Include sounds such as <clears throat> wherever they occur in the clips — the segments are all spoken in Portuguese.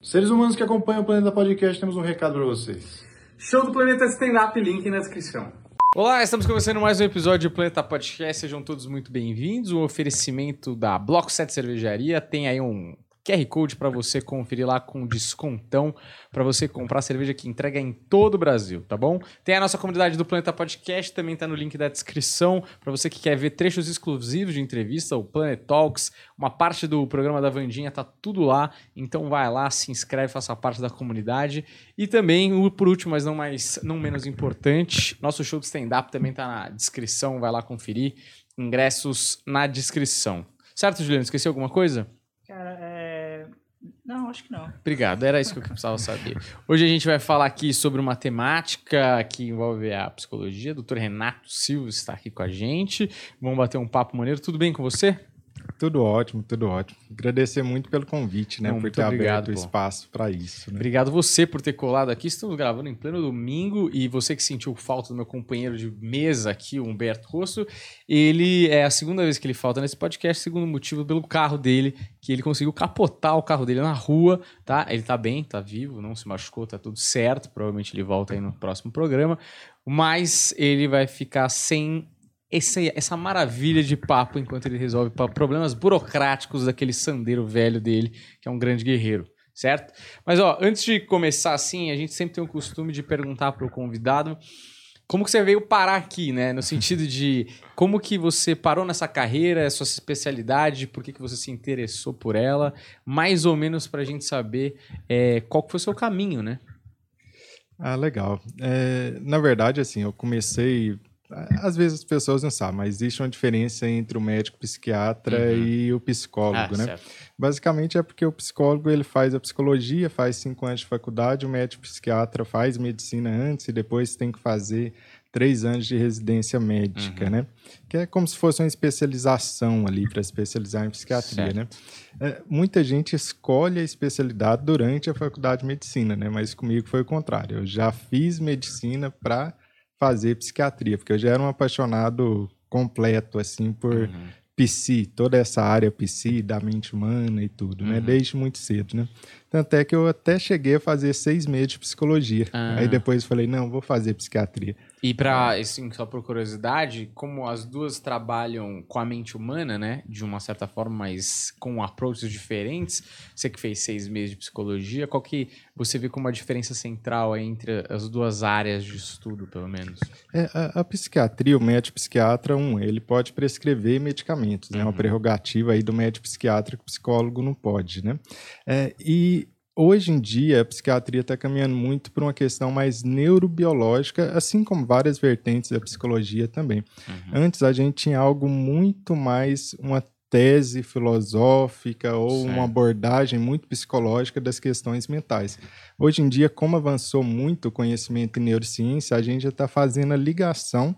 Seres humanos que acompanham o Planeta Podcast, temos um recado para vocês. Show do Planeta Stand-Up, link na descrição. Olá, estamos começando mais um episódio do Planeta Podcast. Sejam todos muito bem-vindos. Um oferecimento da Bloco 7 Cervejaria. Tem aí um QR Code para você conferir lá com descontão para você comprar cerveja que entrega em todo o Brasil, tá bom? Tem a nossa comunidade do Planeta Podcast, também tá no link da descrição para você que quer ver trechos exclusivos de entrevista, o Planet Talks, uma parte do programa da Vandinha tá tudo lá, então vai lá, se inscreve, faça parte da comunidade. E também, por último, mas não mais não menos importante, nosso show de stand up também tá na descrição, vai lá conferir. Ingressos na descrição. Certo, Juliano? Esqueci alguma coisa? Cara, é não, acho que não. Obrigado, era isso que eu precisava saber. Hoje a gente vai falar aqui sobre uma temática que envolve a psicologia. O doutor Renato Silva está aqui com a gente. Vamos bater um papo maneiro. Tudo bem com você? Tudo ótimo, tudo ótimo. Agradecer muito pelo convite, né? Não, por ter obrigado, aberto o espaço para isso. Né? Obrigado você por ter colado aqui. Estamos gravando em pleno domingo e você que sentiu falta do meu companheiro de mesa aqui, o Humberto Rosso, ele é a segunda vez que ele falta nesse podcast, segundo motivo pelo carro dele, que ele conseguiu capotar o carro dele na rua, tá? Ele tá bem, tá vivo, não se machucou, tá tudo certo. Provavelmente ele volta aí no próximo programa, mas ele vai ficar sem esse, essa maravilha de papo enquanto ele resolve problemas burocráticos daquele sandeiro velho dele, que é um grande guerreiro, certo? Mas ó, antes de começar assim, a gente sempre tem o costume de perguntar para o convidado como que você veio parar aqui, né? No sentido de como que você parou nessa carreira, sua especialidade, por que, que você se interessou por ela, mais ou menos para a gente saber é, qual que foi o seu caminho, né? Ah, legal. É, na verdade, assim, eu comecei às vezes as pessoas não sabem, mas existe uma diferença entre o médico psiquiatra uhum. e o psicólogo, ah, né? Certo. Basicamente é porque o psicólogo ele faz a psicologia, faz cinco anos de faculdade, o médico psiquiatra faz medicina antes e depois tem que fazer três anos de residência médica, uhum. né? Que é como se fosse uma especialização ali para especializar em psiquiatria, né? certo. né? É, muita gente escolhe a especialidade durante a faculdade de medicina, né? Mas comigo foi o contrário. Eu já fiz medicina para fazer psiquiatria, porque eu já era um apaixonado completo, assim, por uhum. psi, toda essa área psi, da mente humana e tudo, né? uhum. né? Desde muito cedo, né? Tanto é que eu até cheguei a fazer seis meses de psicologia. Ah. Aí depois falei, não, vou fazer psiquiatria. E para, assim, só por curiosidade, como as duas trabalham com a mente humana, né, de uma certa forma, mas com approaches diferentes, você que fez seis meses de psicologia, qual que você vê como uma diferença central entre as duas áreas de estudo, pelo menos? É, a, a psiquiatria, o médico psiquiatra, um, ele pode prescrever medicamentos, né, uhum. uma prerrogativa aí do médico psiquiatra que o psicólogo não pode, né, é, e hoje em dia a psiquiatria está caminhando muito para uma questão mais neurobiológica, assim como várias vertentes da psicologia também. Uhum. Antes a gente tinha algo muito mais uma tese filosófica ou certo. uma abordagem muito psicológica das questões mentais. Hoje em dia, como avançou muito o conhecimento em neurociência, a gente já está fazendo a ligação,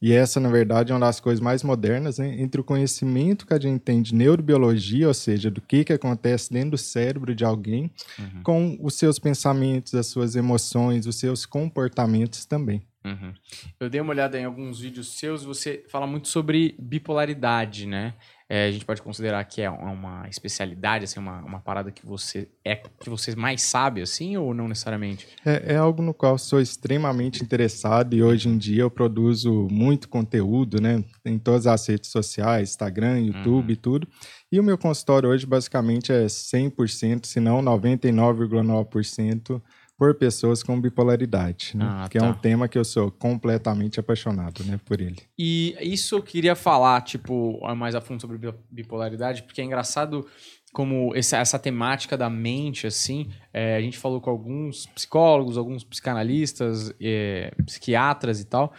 e essa, na verdade, é uma das coisas mais modernas, né, entre o conhecimento que a gente tem de neurobiologia, ou seja, do que, que acontece dentro do cérebro de alguém, uhum. com os seus pensamentos, as suas emoções, os seus comportamentos também. Uhum. Eu dei uma olhada em alguns vídeos seus, você fala muito sobre bipolaridade, né? É, a gente pode considerar que é uma especialidade, assim, uma, uma parada que você é que você mais sabe, assim, ou não necessariamente? É, é algo no qual sou extremamente interessado e hoje em dia eu produzo muito conteúdo, né? Em todas as redes sociais, Instagram, YouTube e uhum. tudo. E o meu consultório hoje basicamente é 100%, se não 99,9% por pessoas com bipolaridade, né? Ah, que tá. é um tema que eu sou completamente apaixonado, né, por ele. E isso eu queria falar, tipo, mais a fundo sobre bipolaridade, porque é engraçado como essa, essa temática da mente, assim, é, a gente falou com alguns psicólogos, alguns psicanalistas, é, psiquiatras e tal,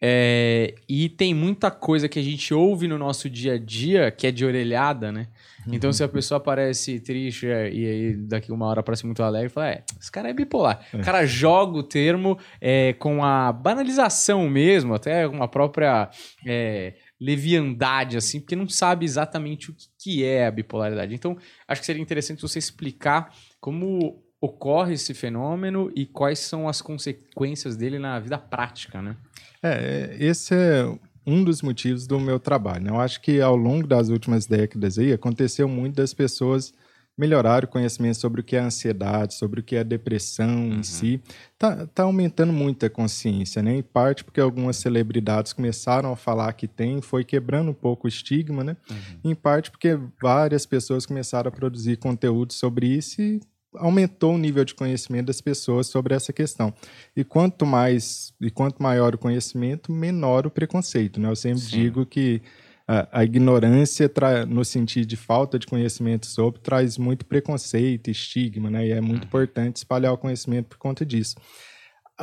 é, e tem muita coisa que a gente ouve no nosso dia a dia que é de orelhada, né? Então, se a pessoa aparece triste é, e aí daqui uma hora aparece muito alegre, fala: é, esse cara é bipolar. É. O cara joga o termo é, com a banalização mesmo, até uma própria é, leviandade, assim, porque não sabe exatamente o que é a bipolaridade. Então, acho que seria interessante você explicar como ocorre esse fenômeno e quais são as consequências dele na vida prática, né? É, esse é um dos motivos do meu trabalho. Né? Eu acho que ao longo das últimas décadas aí aconteceu muito das pessoas melhorar o conhecimento sobre o que é ansiedade, sobre o que é depressão uhum. em si. Tá, tá aumentando muito a consciência, né? Em parte porque algumas celebridades começaram a falar que tem, foi quebrando um pouco o estigma, né? Uhum. Em parte porque várias pessoas começaram a produzir conteúdo sobre isso e aumentou o nível de conhecimento das pessoas sobre essa questão. E quanto mais e quanto maior o conhecimento, menor o preconceito, né? Eu sempre Sim. digo que a, a ignorância, no sentido de falta de conhecimento sobre, traz muito preconceito, estigma, né? E é muito uhum. importante espalhar o conhecimento por conta disso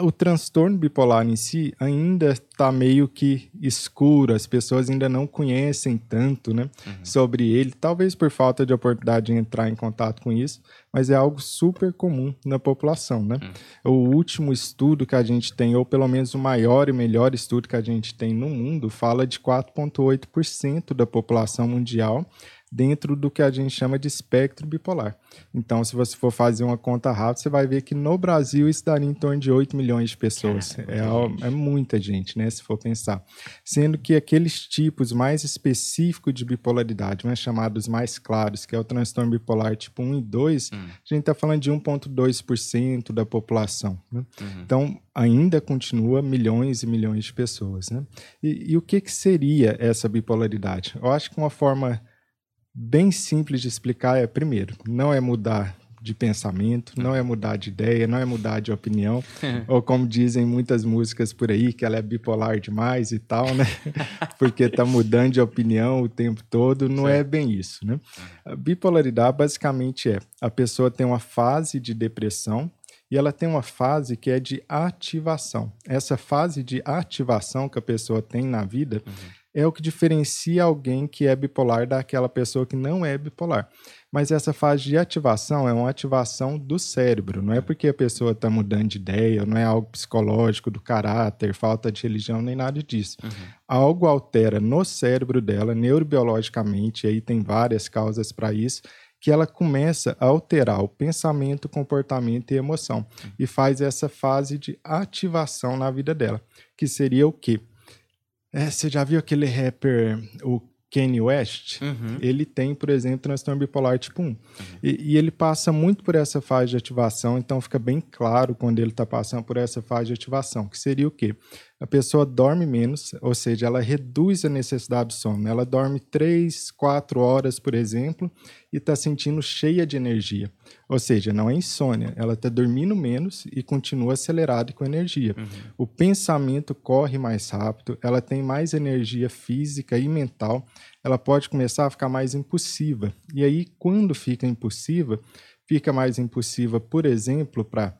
o transtorno bipolar em si ainda está meio que escuro, as pessoas ainda não conhecem tanto né, uhum. sobre ele, talvez por falta de oportunidade de entrar em contato com isso, mas é algo super comum na população. Né? Uhum. O último estudo que a gente tem, ou pelo menos o maior e melhor estudo que a gente tem no mundo, fala de 4,8% da população mundial dentro do que a gente chama de espectro bipolar. Então, se você for fazer uma conta rápida, você vai ver que no Brasil isso daria em torno de 8 milhões de pessoas. é, é, muita gente, né? Se for pensar. Sendo que aqueles tipos mais específicos de bipolaridade, mais chamados mais claros, que é o transtorno bipolar tipo 1 e 2, hum. a gente está falando de 1,2% da população. Né? Uhum. Então, ainda continua milhões e milhões de pessoas. Né? E, e o que, que seria essa bipolaridade? Eu acho que uma forma bem simples de explicar é, primeiro, não é mudar de pensamento, não é mudar de ideia, não é mudar de opinião, <laughs> ou como dizem muitas músicas por aí, que ela é bipolar demais e tal, né? <laughs> Porque tá mudando de opinião o tempo todo, não é certo. é bem isso, né? A bipolaridade basicamente é a pessoa tem uma fase de depressão e ela tem uma fase que é de ativação. Essa fase de ativação que a pessoa tem na vida uhum é o que diferencia alguém que é bipolar daquela pessoa que não é bipolar. Mas essa fase de ativação é uma ativação do cérebro, não é porque a pessoa está mudando de ideia, não é algo psicológico, do caráter, falta de religião, nem nada disso. Uhum. Algo altera no cérebro dela, neurobiologicamente, e aí tem várias causas para isso, que ela começa a alterar o pensamento, comportamento e emoção. Uhum. E faz essa fase de ativação na vida dela, que seria o quê? É, você já viu aquele rapper, o Kanye West? Uhum. Ele tem, por exemplo, transtorno bipolar tipo 1. Uhum. E, e, ele passa muito por essa fase de ativação, então fica bem claro quando ele está passando por essa fase de ativação, que seria o quê? A pessoa dorme menos, ou seja, ela reduz a necessidade de sono. Ela dorme 3, 4 horas, por exemplo, e está sentindo cheia de energia. Ou seja, não é insônia, ela está dormindo menos e continua acelerada com energia. Uhum. O pensamento corre mais rápido, ela tem mais energia física e mental, ela pode começar a ficar mais impulsiva. E aí, quando fica impulsiva, fica mais impulsiva, por exemplo, para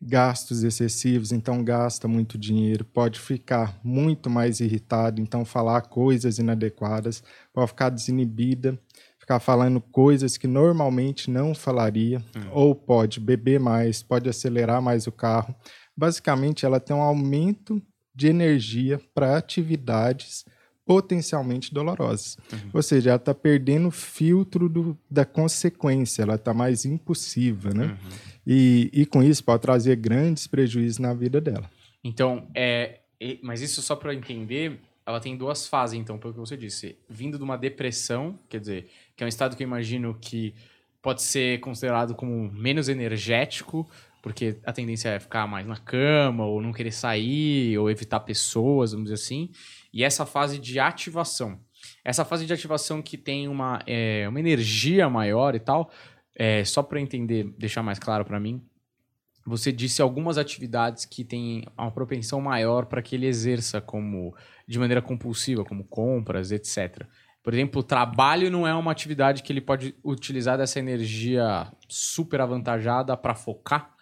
gastos excessivos, então gasta muito dinheiro, pode ficar muito mais irritado, então falar coisas inadequadas, pode ficar desinibida, ficar falando coisas que normalmente não falaria, hum. ou pode beber mais, pode acelerar mais o carro. Basicamente, ela tem um aumento de energia para atividades potencialmente dolorosas. Uhum. Ou seja, ela está perdendo o filtro do, da consequência, ela está mais impulsiva, né? Uhum. E, e com isso pode trazer grandes prejuízos na vida dela. Então, é, mas isso só para entender, ela tem duas fases, então, pelo que você disse. Vindo de uma depressão, quer dizer, que é um estado que eu imagino que pode ser considerado como menos energético, porque a tendência é ficar mais na cama, ou não querer sair, ou evitar pessoas, vamos dizer assim. E essa fase de ativação. Essa fase de ativação que tem uma, é, uma energia maior e tal, é, só para entender, deixar mais claro para mim, você disse algumas atividades que têm uma propensão maior para que ele exerça como de maneira compulsiva, como compras, etc. Por exemplo, o trabalho não é uma atividade que ele pode utilizar dessa energia super avantajada para focar.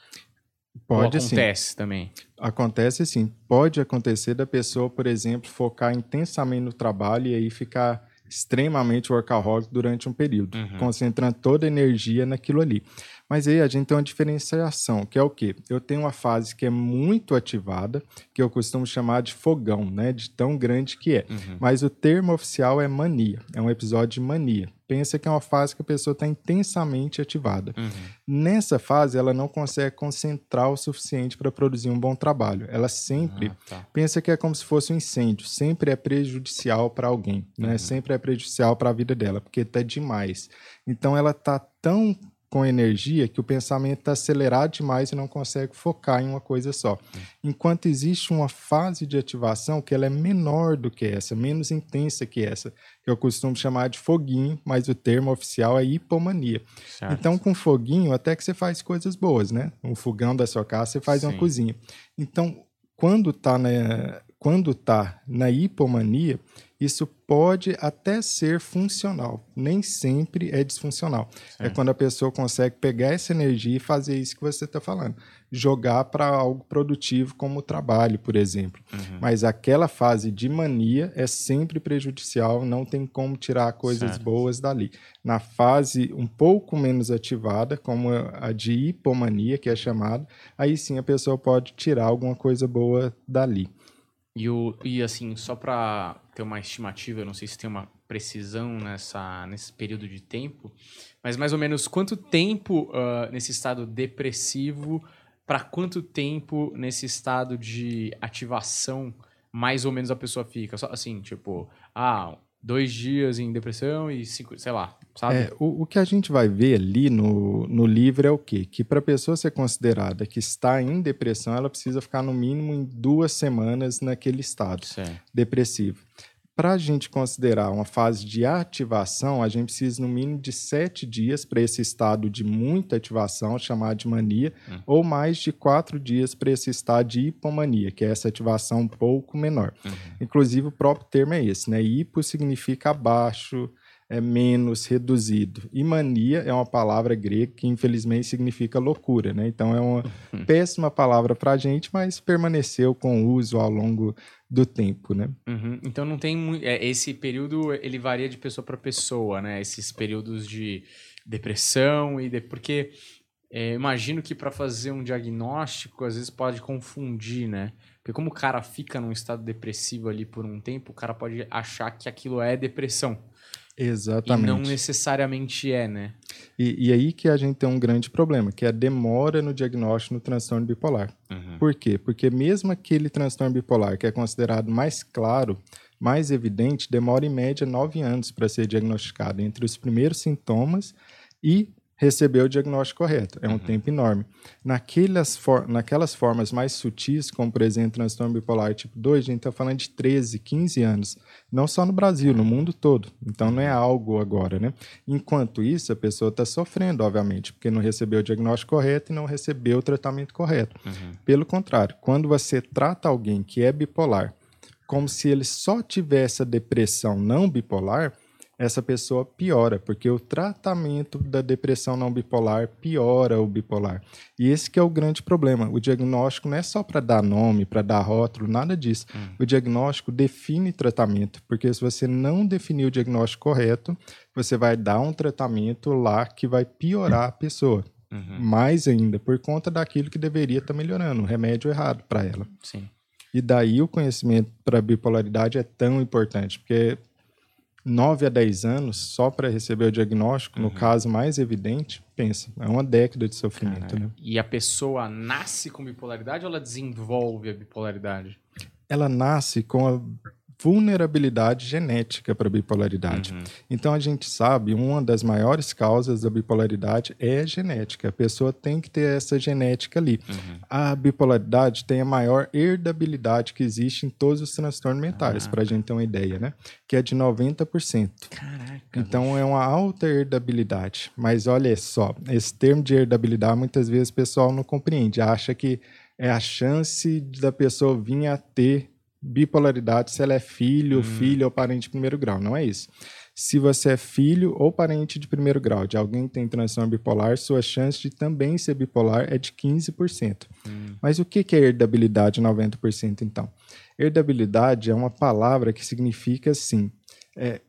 Pode Ou acontece sim. também. Acontece sim. Pode acontecer da pessoa, por exemplo, focar intensamente no trabalho e aí ficar extremamente workaholic durante um período, uhum. concentrando toda a energia naquilo ali. Mas aí a gente tem uma diferenciação, que é o quê? Eu tenho uma fase que é muito ativada, que eu costumo chamar de fogão, né? De tão grande que é. Uhum. Mas o termo oficial é mania, é um episódio de mania. Pensa que é uma fase que a pessoa está intensamente ativada. Uhum. Nessa fase, ela não consegue concentrar o suficiente para produzir um bom trabalho. Ela sempre ah, tá. pensa que é como se fosse um incêndio, sempre é prejudicial para alguém, né? Uhum. Sempre é prejudicial para a vida dela, porque está demais. Então, ela está tão com energia que o pensamento está acelerado demais e não consegue focar em uma coisa só. Enquanto existe uma fase de ativação que ela é menor do que essa, menos intensa que essa, que eu costumo chamar de foguinho, mas o termo oficial é hipomania. Certo. Então, com foguinho, até que você faz coisas boas, né? Um fogão da sua casa, você faz Sim. uma cozinha. Então, quando está na, quando tá na hipomania, isso pode até ser funcional, nem sempre é disfuncional. É quando a pessoa consegue pegar essa energia e fazer isso que você está falando, jogar para algo produtivo como o trabalho, por exemplo. Uhum. Mas aquela fase de mania é sempre prejudicial, não tem como tirar coisas certo. boas dali. Na fase um pouco menos ativada, como a de hipomania, que é chamada, aí sim a pessoa pode tirar alguma coisa boa dali. E, o, e assim, só para ter uma estimativa, eu não sei se tem uma precisão nessa, nesse período de tempo, mas mais ou menos quanto tempo uh, nesse estado depressivo, para quanto tempo nesse estado de ativação, mais ou menos a pessoa fica? Só assim, tipo, ah, dois dias em depressão e cinco, sei lá, sabe? É, o, o que a gente vai ver ali no, no livro é o quê? Que para a pessoa ser considerada que está em depressão, ela precisa ficar no mínimo em duas semanas naquele estado certo. depressivo para a gente considerar uma fase de ativação, a gente precisa no mínimo de sete dias para esse estado de muita ativação, chamado de mania, hum. ou mais de quatro dias para esse estado de hipomania, que é essa ativação um pouco menor. Uhum. Inclusive, o próprio termo é esse, né? Hipo significa abaixo, é menos, reduzido. E mania é uma palavra grega que infelizmente significa loucura, né? Então é uma uhum. péssima palavra para a gente, mas permaneceu com uso ao longo do tempo, né? Uhum. Então não tem é, esse período ele varia de pessoa para pessoa, né? Esses períodos de depressão e de, porque é, imagino que para fazer um diagnóstico às vezes pode confundir, né? Porque como o cara fica num estado depressivo ali por um tempo, o cara pode achar que aquilo é depressão. Exatamente. E não necessariamente é, né? E, e, aí que a gente tem um grande problema, que é a demora no diagnóstico no transtorno bipolar. Uhum. Por quê? Porque mesmo aquele transtorno bipolar que é considerado mais claro, mais evidente, demora em média nove anos para ser diagnosticado entre os primeiros sintomas e receber o diagnóstico correto. É um uhum. tempo enorme. Naquelas, for naquelas formas mais sutis, como por exemplo transtorno bipolar tipo 2, a gente está falando de 13, 15 anos. Não só no Brasil, no mundo todo. Então não é algo agora, né? Enquanto isso, a pessoa está sofrendo, obviamente, porque não recebeu o diagnóstico correto e não recebeu o tratamento correto. Uhum. Pelo contrário, quando você trata alguém que é bipolar como se ele só tivesse a depressão não bipolar, essa pessoa piora, porque o tratamento da depressão não bipolar piora o bipolar. E esse que é o grande problema. O diagnóstico não é só para dar nome, para dar rótulo, nada disso. Hum. O diagnóstico define tratamento, porque se você não definir o diagnóstico correto, você vai dar um tratamento lá que vai piorar a pessoa. Uhum. Mais ainda, por conta daquilo que deveria estar tá melhorando, o remédio errado para ela. Sim. E daí o conhecimento para bipolaridade é tão importante, porque 9 a 10 anos só para receber o diagnóstico, uhum. no caso mais evidente, pensa, é uma década de sofrimento. Né? E a pessoa nasce com bipolaridade ou ela desenvolve a bipolaridade? Ela nasce com a vulnerabilidade genética para bipolaridade. Uhum. Então a gente sabe uma das maiores causas da bipolaridade é genética. A pessoa tem que ter essa genética ali. Uhum. A bipolaridade tem a maior herdabilidade que existe em todos os transtornos mentais, para a gente ter uma ideia, né? Que é de 90%. Caraca. Então é uma alta herdabilidade. Mas olha só, esse termo de herdabilidade muitas vezes o pessoal não compreende, acha que é a chance da pessoa vir a ter bipolaridade se ela é filho, hum. filho ou parente de primeiro grau. Não é isso. Se você é filho ou parente de primeiro grau de alguém que tem transtorno bipolar, sua chance de também ser bipolar é de 15%. Hum. Mas o que é herdabilidade 90% então? Herdabilidade é uma palavra que significa assim, é,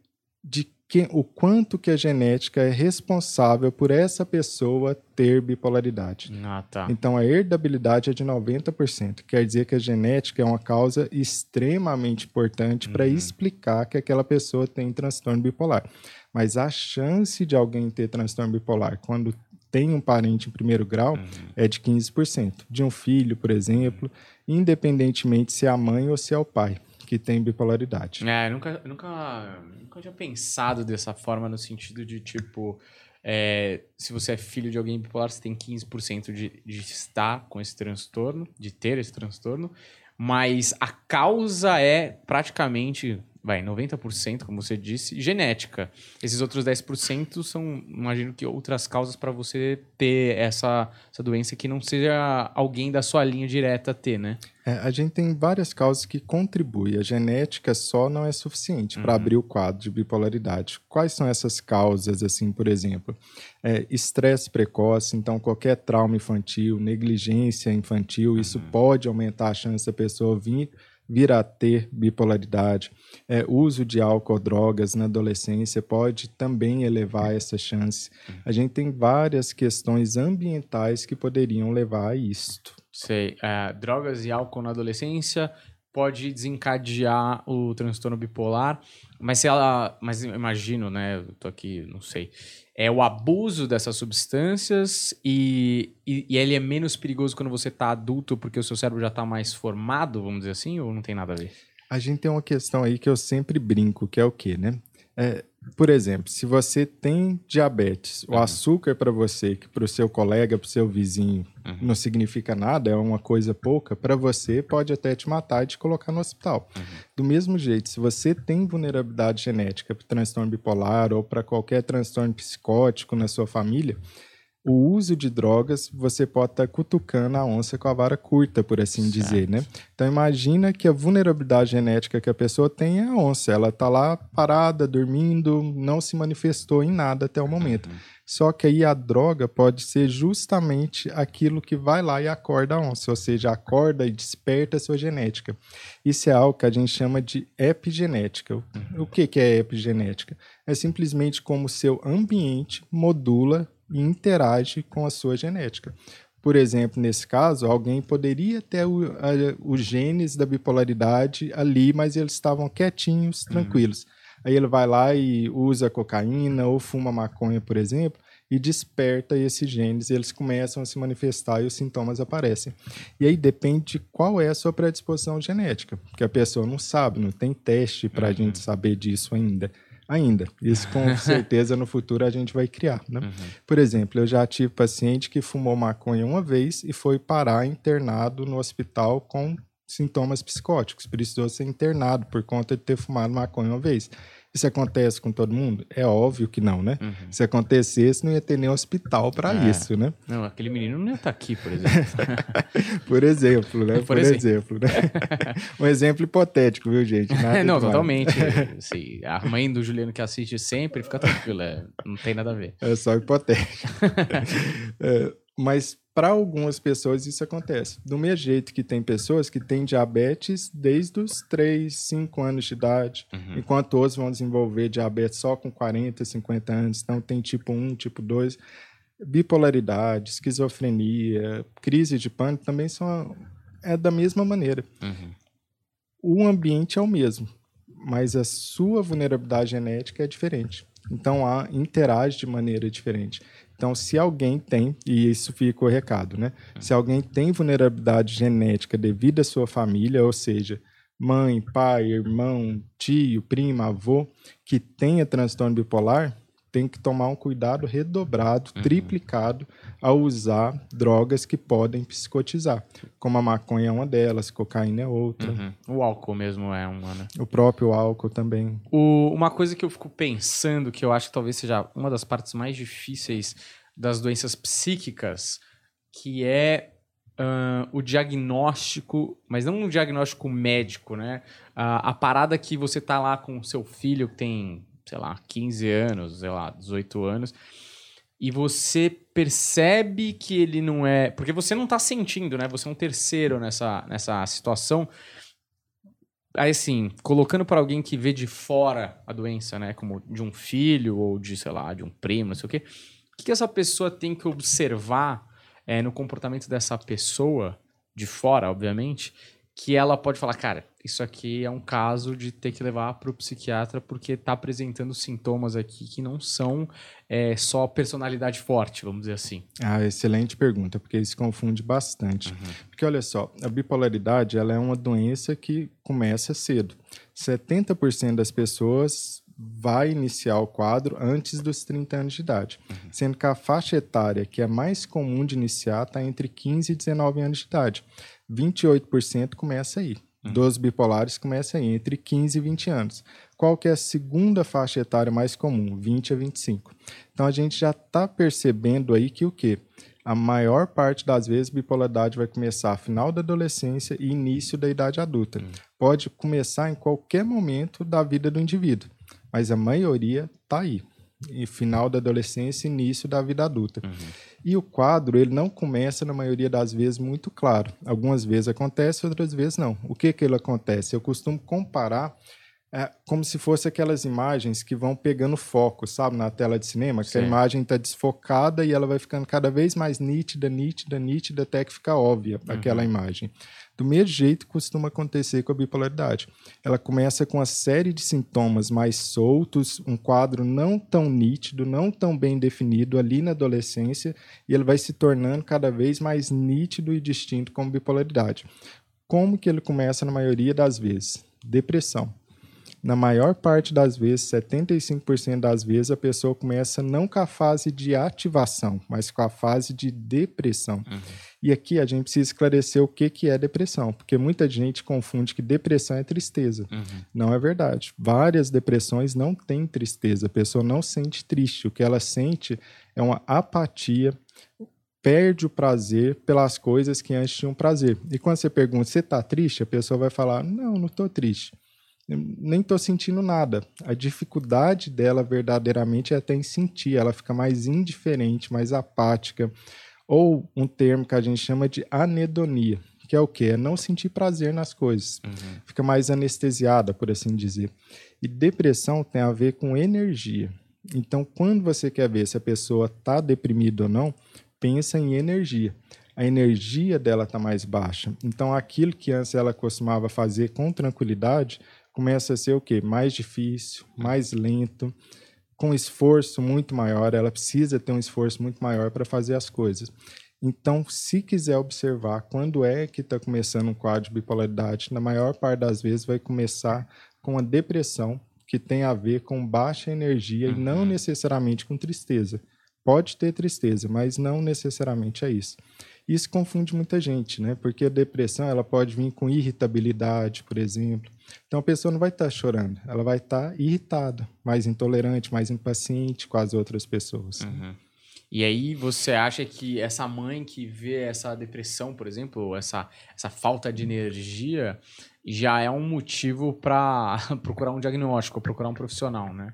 de que, o quanto que a genética é responsável por essa pessoa ter bipolaridade. Ah, tá. Então, a herdabilidade é de 90%. Quer dizer que a genética é uma causa extremamente importante uhum. para explicar que aquela pessoa tem transtorno bipolar. Mas a chance de alguém ter transtorno bipolar quando tem um parente em primeiro grau uhum. é de 15%. De um filho, por exemplo, independentemente se é a mãe ou se é o pai que tem bipolaridade. É, nunca, nunca, nunca tinha pensado dessa forma no sentido de tipo. É, se você é filho de alguém bipolar, você tem 15% de, de estar com esse transtorno, de ter esse transtorno, mas a causa é praticamente vai, 90%, como você disse, genética. Esses outros 10% são, imagino que outras causas para você ter essa, essa doença que não seja alguém da sua linha direta ter, né? É, a gente tem várias causas que contribuem. A genética só não é suficiente uhum. para abrir o quadro de bipolaridade. Quais são essas causas, assim, por exemplo? É, estresse precoce, então qualquer trauma infantil, negligência infantil, uhum. isso pode aumentar a chance da pessoa vir vir a ter bipolaridade. É, uso de álcool, drogas na adolescência pode também elevar essa chance. A gente tem várias questões ambientais que poderiam levar a isto. Sei. É, drogas e álcool na adolescência pode desencadear o transtorno bipolar, mas se ela, mas imagino, né, eu tô aqui, não sei, é o abuso dessas substâncias e, e, e ele é menos perigoso quando você tá adulto porque o seu cérebro já tá mais formado, vamos dizer assim, ou não tem nada a ver? A gente tem uma questão aí que eu sempre brinco, que é o quê, né? É, por exemplo, se você tem diabetes, uhum. o açúcar para você, que para o seu colega, para o seu vizinho, uhum. não significa nada, é uma coisa pouca, para você pode até te matar e te colocar no hospital. Uhum. Do mesmo jeito, se você tem vulnerabilidade genética para transtorno bipolar ou para qualquer transtorno psicótico na sua família, o uso de drogas, você pode estar tá cutucando a onça com a vara curta, por assim certo. dizer, né? Então imagina que a vulnerabilidade genética que a pessoa tem é a onça. Ela está lá parada, dormindo, não se manifestou em nada até o momento. Uhum. Só que aí a droga pode ser justamente aquilo que vai lá e acorda a onça, ou seja, acorda e desperta a sua genética. Isso é algo que a gente chama de epigenética. Uhum. O que, que é epigenética? É simplesmente como o seu ambiente modula e interage com a sua genética. Por exemplo, nesse caso, alguém poderia ter o, a, os genes da bipolaridade ali, mas eles estavam quietinhos, uhum. tranquilos. Uhum. Aí ele vai lá e usa cocaína ou fuma maconha, por exemplo, e desperta esses genes, e eles começam a se manifestar e os sintomas aparecem. E aí depende de qual é a sua predisposição genética, porque a pessoa não sabe, não tem teste para a uhum. gente saber disso ainda ainda. Isso com <laughs> certeza no futuro a gente vai criar, né? Uhum. Por exemplo, eu já tive paciente que fumou maconha uma vez e foi parar internado no hospital com sintomas psicóticos, precisou ser internado por conta de ter fumado maconha uma vez. Isso acontece com todo mundo? É óbvio que não, né? Uhum. Se acontecesse, não ia ter nem hospital para é. isso, né? Não, aquele menino não ia estar tá aqui, por exemplo. <laughs> por exemplo, né? Por, por exemplo. exemplo né? <laughs> um exemplo hipotético, viu, gente? Nada não, totalmente. Assim, <laughs> a mãe do Juliano que assiste sempre, fica tranquila. É, não tem nada a ver. É só hipotético. é, mas para algumas pessoas isso acontece. Do mesmo jeito que tem pessoas que têm diabetes desde os 3, 5 anos de idade, uhum. enquanto outros vão desenvolver diabetes só com 40, 50 anos. Então tem tipo 1, tipo 2. Bipolaridade, esquizofrenia, crise de pânico também são é da mesma maneira. Uhum. O ambiente é o mesmo, mas a sua vulnerabilidade genética é diferente. Então, há, interage de maneira diferente. Então, se alguém tem, e isso fica o recado, né? Se alguém tem vulnerabilidade genética devido à sua família, ou seja, mãe, pai, irmão, tio, prima, avô, que tenha transtorno bipolar, tem que tomar um cuidado redobrado, uhum. triplicado, ao usar drogas que podem psicotizar. Como a maconha é uma delas, cocaína é outra. Uhum. O álcool mesmo é uma, né? O próprio álcool também. O, uma coisa que eu fico pensando, que eu acho que talvez seja uma das partes mais difíceis das doenças psíquicas, que é Uh, o diagnóstico, mas não um diagnóstico médico, né? Uh, a parada que você tá lá com seu filho que tem sei lá, 15 anos, sei lá, 18 anos, e você percebe que ele não é. Porque você não está sentindo, né? Você é um terceiro nessa, nessa situação. Aí, assim, colocando para alguém que vê de fora a doença, né? Como de um filho ou de, sei lá, de um primo, não sei o quê. O que, que essa pessoa tem que observar é, no comportamento dessa pessoa, de fora, obviamente, que ela pode falar, cara, isso aqui é um caso de ter que levar para o psiquiatra porque está apresentando sintomas aqui que não são é, só personalidade forte, vamos dizer assim? Ah, excelente pergunta, porque isso confunde bastante. Uhum. Porque olha só, a bipolaridade ela é uma doença que começa cedo. 70% das pessoas vai iniciar o quadro antes dos 30 anos de idade, uhum. sendo que a faixa etária que é mais comum de iniciar está entre 15 e 19 anos de idade. 28% começa aí. Uhum. Dos bipolares começa aí, entre 15 e 20 anos. Qual que é a segunda faixa etária mais comum? 20 a 25. Então a gente já está percebendo aí que o quê? A maior parte das vezes bipolaridade vai começar final da adolescência e início da idade adulta. Uhum. Pode começar em qualquer momento da vida do indivíduo, mas a maioria está aí e final da adolescência início da vida adulta. Uhum. E o quadro, ele não começa, na maioria das vezes, muito claro. Algumas vezes acontece, outras vezes não. O que que ele acontece? Eu costumo comparar é, como se fosse aquelas imagens que vão pegando foco, sabe, na tela de cinema, que Sim. a imagem está desfocada e ela vai ficando cada vez mais nítida, nítida, nítida, até que fica óbvia uhum. aquela imagem. Do mesmo jeito costuma acontecer com a bipolaridade. Ela começa com uma série de sintomas mais soltos, um quadro não tão nítido, não tão bem definido ali na adolescência, e ele vai se tornando cada vez mais nítido e distinto como bipolaridade. Como que ele começa na maioria das vezes? Depressão na maior parte das vezes, 75% das vezes, a pessoa começa não com a fase de ativação, mas com a fase de depressão. Uhum. E aqui a gente precisa esclarecer o que, que é depressão, porque muita gente confunde que depressão é tristeza. Uhum. Não é verdade. Várias depressões não têm tristeza, a pessoa não sente triste. O que ela sente é uma apatia, perde o prazer pelas coisas que antes tinham prazer. E quando você pergunta, você está triste? A pessoa vai falar, não, não estou triste nem estou sentindo nada. A dificuldade dela verdadeiramente é até em sentir, ela fica mais indiferente, mais apática, ou um termo que a gente chama de anedonia, que é o que? É não sentir prazer nas coisas. Uhum. Fica mais anestesiada, por assim dizer. E depressão tem a ver com energia. Então, quando você quer ver se a pessoa está deprimida ou não, pensa em energia a energia dela está mais baixa. Então, aquilo que antes ela costumava fazer com tranquilidade, começa a ser o quê? Mais difícil, mais lento, com esforço muito maior. Ela precisa ter um esforço muito maior para fazer as coisas. Então, se quiser observar quando é que está começando um quadro de bipolaridade, na maior parte das vezes vai começar com a depressão, que tem a ver com baixa energia uhum. e não uhum. necessariamente com tristeza. Pode ter tristeza, mas não necessariamente é isso. Isso confunde muita gente, né? Porque a depressão ela pode vir com irritabilidade, por exemplo. Então a pessoa não vai estar tá chorando, ela vai estar tá irritada, mais intolerante, mais impaciente com as outras pessoas. Uhum. E aí você acha que essa mãe que vê essa depressão, por exemplo, essa, essa falta de energia, já é um motivo para <laughs> procurar um diagnóstico, procurar um profissional, né?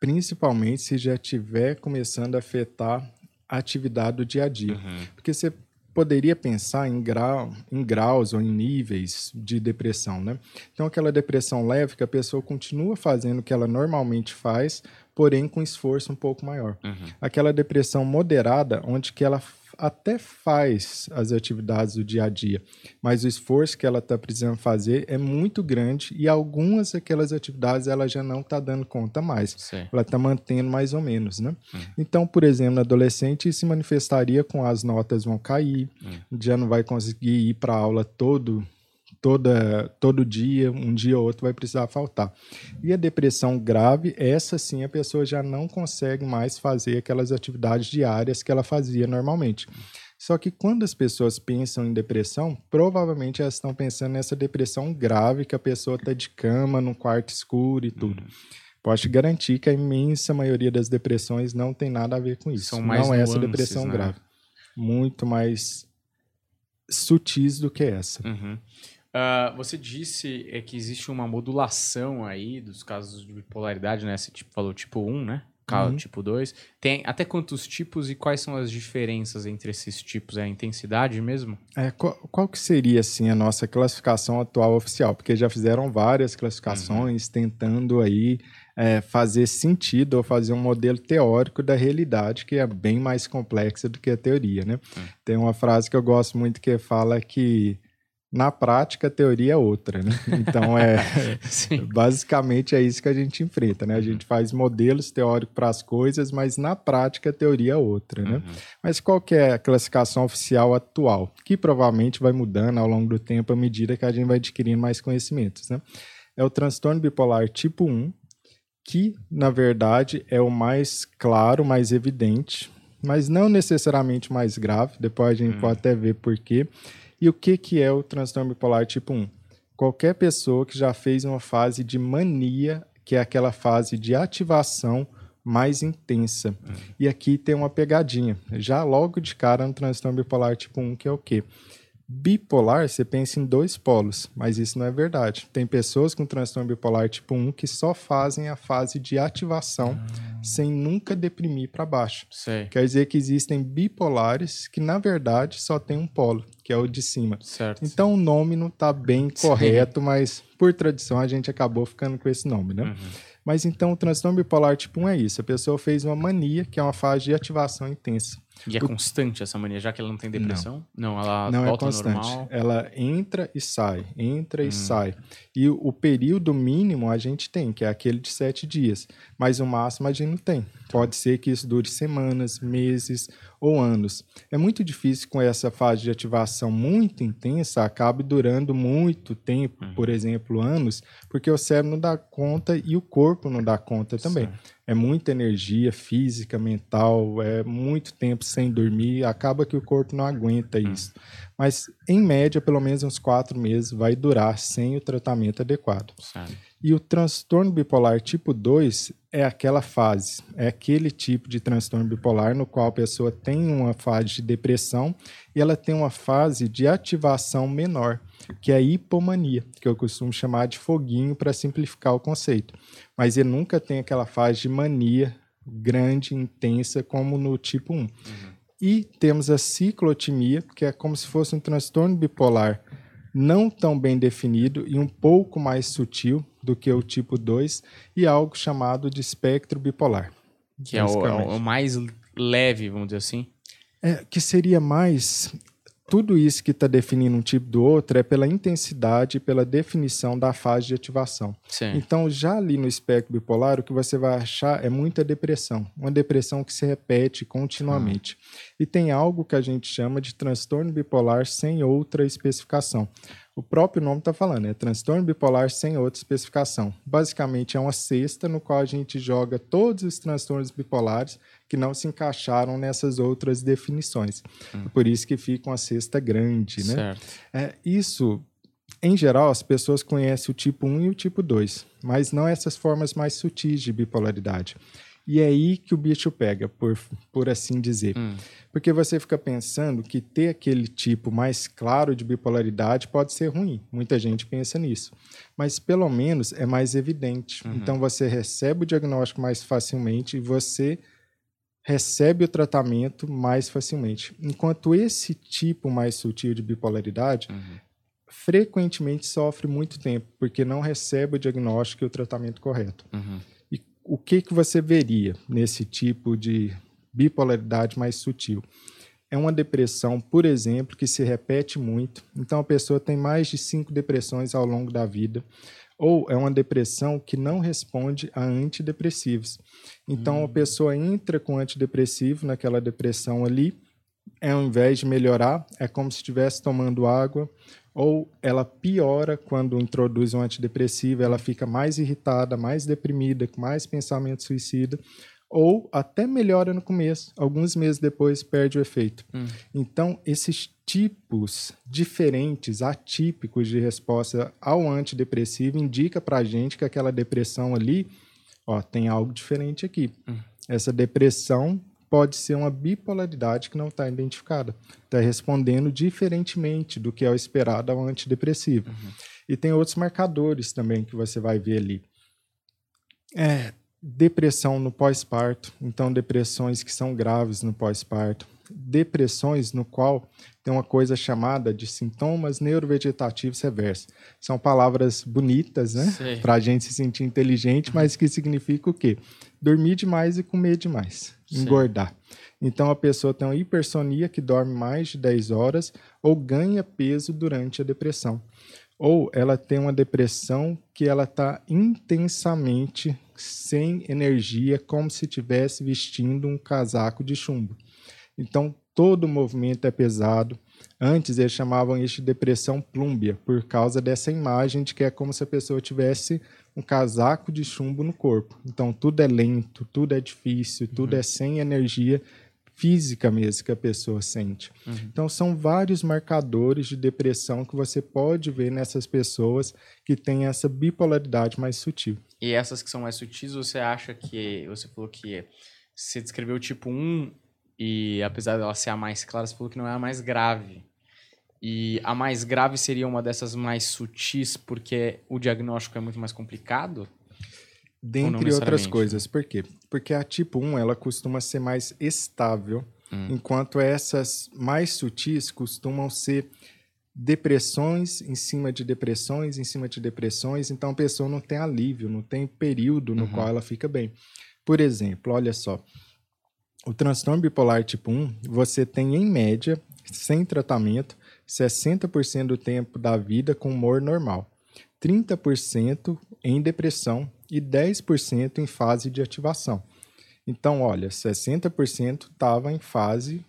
Principalmente se já estiver começando a afetar a atividade do dia a dia. Uhum. Porque você poderia pensar em, grau, em graus ou em níveis de depressão, né? Então, aquela depressão leve que a pessoa continua fazendo o que ela normalmente faz, porém com esforço um pouco maior. Uhum. Aquela depressão moderada, onde que ela até faz as atividades do dia a dia, mas o esforço que ela está precisando fazer é muito grande e algumas daquelas atividades ela já não está dando conta mais. Sim. Ela está mantendo mais ou menos, né? Hum. Então, por exemplo, no adolescente se manifestaria com as notas vão cair, hum. já não vai conseguir ir para a aula todo toda, todo dia, um dia ou outro vai precisar faltar. E a depressão grave, essa sim a pessoa já não consegue mais fazer aquelas atividades diárias que ela fazia normalmente. Só que quando as pessoas pensam em depressão, provavelmente elas estão pensando nessa depressão grave que a pessoa está de cama, num quarto escuro e tudo. Uhum. Posso garantir que a imensa maioria das depressões não tem nada a ver com isso. São mais não é essa depressão né? grave. Muito mais sutis do que essa. Uhum. Uh, você disse é, que existe uma modulação aí dos casos de bipolaridade, né? Você tipo, falou tipo 1, né? Uhum. Tipo 2. Tem até quantos tipos e quais são as diferenças entre esses tipos? É a intensidade mesmo? É, qual, qual que seria, assim, a nossa classificação atual oficial? Porque já fizeram várias classificações uhum. tentando aí é, fazer sentido ou fazer um modelo teórico da realidade que é bem mais complexa do que a teoria, né? Uhum. Tem uma frase que eu gosto muito que fala que Na prática, a teoria é outra, né? Então, é <laughs> basicamente é isso que a gente enfrenta, né? A gente faz modelos teóricos para as coisas, mas na prática a teoria é outra, né? Uhum. Mas qual que é a classificação oficial atual? Que provavelmente vai mudando ao longo do tempo à medida que a gente vai adquirindo mais conhecimentos, né? É o transtorno bipolar tipo 1, que, na verdade, é o mais claro, mais evidente, mas não necessariamente mais grave. Depois a gente uhum. pode até ver por quê. E o que, que é o transtorno bipolar tipo 1? Qualquer pessoa que já fez uma fase de mania, que é aquela fase de ativação mais intensa. Uhum. E aqui tem uma pegadinha. Já logo de cara no transtorno bipolar tipo 1, que é o quê? Bipolar, você pensa em dois polos, mas isso não é verdade. Tem pessoas com transtorno bipolar tipo 1 que só fazem a fase de ativação ah. sem nunca deprimir para baixo. Sei. Quer dizer que existem bipolares que, na verdade, só tem um polo, que é o de cima. Certo. Então o nome não está bem correto, Sim. mas por tradição a gente acabou ficando com esse nome, né? Uhum. Mas então o transtorno bipolar tipo 1 é isso. A pessoa fez uma mania, que é uma fase de ativação intensa. E é o... constante essa mania, já que ela não tem depressão? Não, não ela não é volta é constante. normal? Ela entra e sai, entra hum. e sai. E o, período mínimo a gente tem, que é aquele de sete dias. Mas o máximo a gente não tem. Pode ser que isso dure semanas, meses ou anos. É muito difícil com essa fase de ativação muito intensa, acabe durando muito tempo, uhum. por exemplo, anos, porque o cérebro não dá conta e o corpo não dá conta também. Certo. É muita energia física, mental, é muito tempo sem dormir, acaba que o corpo não aguenta hum. isso. Mas, em média, pelo menos uns quatro meses vai durar sem o tratamento adequado. Sabe. E o transtorno bipolar tipo 2 é aquela fase, é aquele tipo de transtorno bipolar no qual a pessoa tem uma fase de depressão e ela tem uma fase de ativação menor, que é a hipomania, que eu costumo chamar de foguinho para simplificar o conceito. Mas ele nunca tem aquela fase de mania grande, intensa, como no tipo 1. Uhum. E temos a ciclotimia, que é como se fosse um transtorno bipolar não tão bem definido e um pouco mais sutil do que o tipo 2 e algo chamado de espectro bipolar. Que é o, é o, mais leve, vamos dizer assim? É, que seria mais tudo isso que está definindo um tipo do outro é pela intensidade e pela definição da fase de ativação. Sim. Então, já ali no espectro bipolar, o que você vai achar é muita depressão, uma depressão que se repete continuamente. Hum. E tem algo que a gente chama de transtorno bipolar sem outra especificação. O próprio nome está falando, é transtorno bipolar sem outra especificação. Basicamente, é uma cesta no qual a gente joga todos os transtornos bipolares que não se encaixaram nessas outras definições. Hum. Por isso que fica uma cesta grande, né? Certo. É, isso, em geral, as pessoas conhecem o tipo 1 e o tipo 2, mas não essas formas mais sutis de bipolaridade. E é aí que o bicho pega, por, por assim dizer. Hum. Porque você fica pensando que ter aquele tipo mais claro de bipolaridade pode ser ruim. Muita gente pensa nisso. Mas pelo menos é mais evidente. Uhum. Então você recebe o diagnóstico mais facilmente e você recebe o tratamento mais facilmente. Enquanto esse tipo mais sutil de bipolaridade uhum. frequentemente sofre muito tempo, porque não recebe o diagnóstico e o tratamento correto. Uhum o que, que você veria nesse tipo de bipolaridade mais sutil? É uma depressão, por exemplo, que se repete muito. Então, a pessoa tem mais de cinco depressões ao longo da vida. Ou é uma depressão que não responde a antidepressivos. Então, hum. a pessoa entra com antidepressivo naquela depressão ali, ao invés de melhorar, é como se estivesse tomando água ou ela piora quando introduz um antidepressivo, ela fica mais irritada, mais deprimida, com mais pensamento suicida, ou até melhora no começo, alguns meses depois perde o efeito. Hum. Então, esses tipos diferentes, atípicos de resposta ao antidepressivo indica para a gente que aquela depressão ali, ó, tem algo diferente aqui. Hum. Essa depressão pode ser uma bipolaridade que não está identificada. Está respondendo diferentemente do que é o esperado ao antidepressivo. Uhum. E tem outros marcadores também que você vai ver ali. É, depressão no pós-parto, então depressões que são graves no pós-parto, depressões no qual tem uma coisa chamada de sintomas neurovegetativos reversos. São palavras bonitas, né? Para a gente se sentir inteligente, mas que significa o quê? Dormir demais e comer demais, engordar. Então a pessoa tem uma hipersonia que dorme mais de 10 horas ou ganha peso durante a depressão. Ou ela tem uma depressão que ela está intensamente sem energia, como se estivesse vestindo um casaco de chumbo. Então, todo o movimento é pesado. Antes eles chamavam isso de depressão plúmbia, por causa dessa imagem de que é como se a pessoa tivesse um casaco de chumbo no corpo. Então, tudo é lento, tudo é difícil, tudo uhum. é sem energia física mesmo que a pessoa sente. Uhum. Então, são vários marcadores de depressão que você pode ver nessas pessoas que têm essa bipolaridade mais sutil. E essas que são mais sutis, você acha que. Você falou que você descreveu o tipo 1 e apesar dela ser a mais clara, você falou que não é a mais grave. E a mais grave seria uma dessas mais sutis porque o diagnóstico é muito mais complicado? Dentre outras coisas. Por quê? Porque a tipo 1 ela costuma ser mais estável, hum. enquanto essas mais sutis costumam ser depressões em cima de depressões em cima de depressões, então a pessoa não tem alívio, não tem período no uhum. qual ela fica bem. Por exemplo, olha só, o transtorno bipolar tipo 1, você tem em média, sem tratamento, 60% do tempo da vida com humor normal, 30% em depressão e 10% em fase de ativação. Então, olha, 60% estava em fase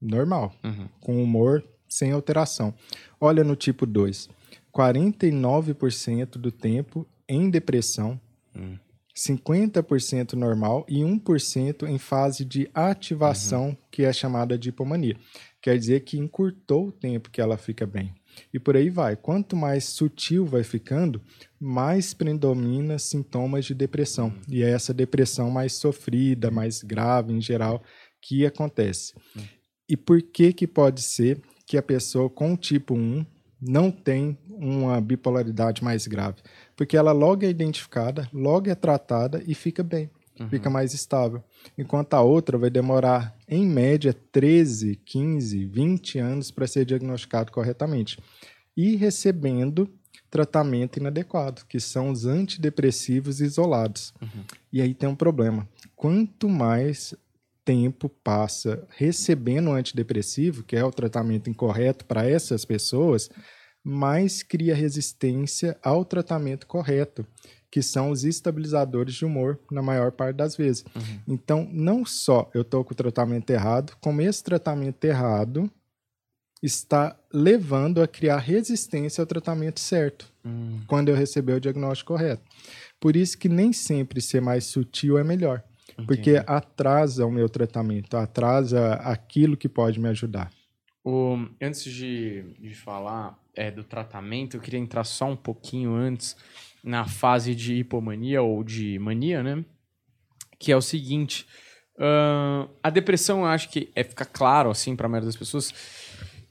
normal, uhum. com humor sem alteração. Olha no tipo 2, 49% do tempo em depressão, uhum. 50% normal e 1% em fase de ativação, uhum. que é chamada de hipomania. Quer dizer que encurtou o tempo que ela fica bem. E por aí vai. Quanto mais sutil vai ficando, mais predomina sintomas de depressão. E é essa depressão mais sofrida, mais grave em geral, que acontece. E por que que pode ser que a pessoa com tipo 1 não tem uma bipolaridade mais grave? Porque ela logo é identificada, logo é tratada e fica bem uhum. fica mais estável. Enquanto a outra vai demorar, em média, 13, 15, 20 anos para ser diagnosticado corretamente. E recebendo tratamento inadequado, que são os antidepressivos isolados. Uhum. E aí tem um problema. Quanto mais tempo passa recebendo o antidepressivo, que é o tratamento incorreto para essas pessoas, mais cria resistência ao tratamento correto que são os estabilizadores de humor na maior parte das vezes. Uhum. Então, não só eu estou com o tratamento errado, como esse tratamento errado está levando a criar resistência ao tratamento certo, uhum. quando eu receber o diagnóstico correto. Por isso que nem sempre ser mais sutil é melhor, Entendi. porque atrasa o meu tratamento, atrasa aquilo que pode me ajudar. O, antes de, de falar é, do tratamento, eu queria entrar só um pouquinho antes na fase de hipomania ou de mania, né? Que é o seguinte: uh, a depressão, eu acho que é ficar claro, assim, para a maioria das pessoas,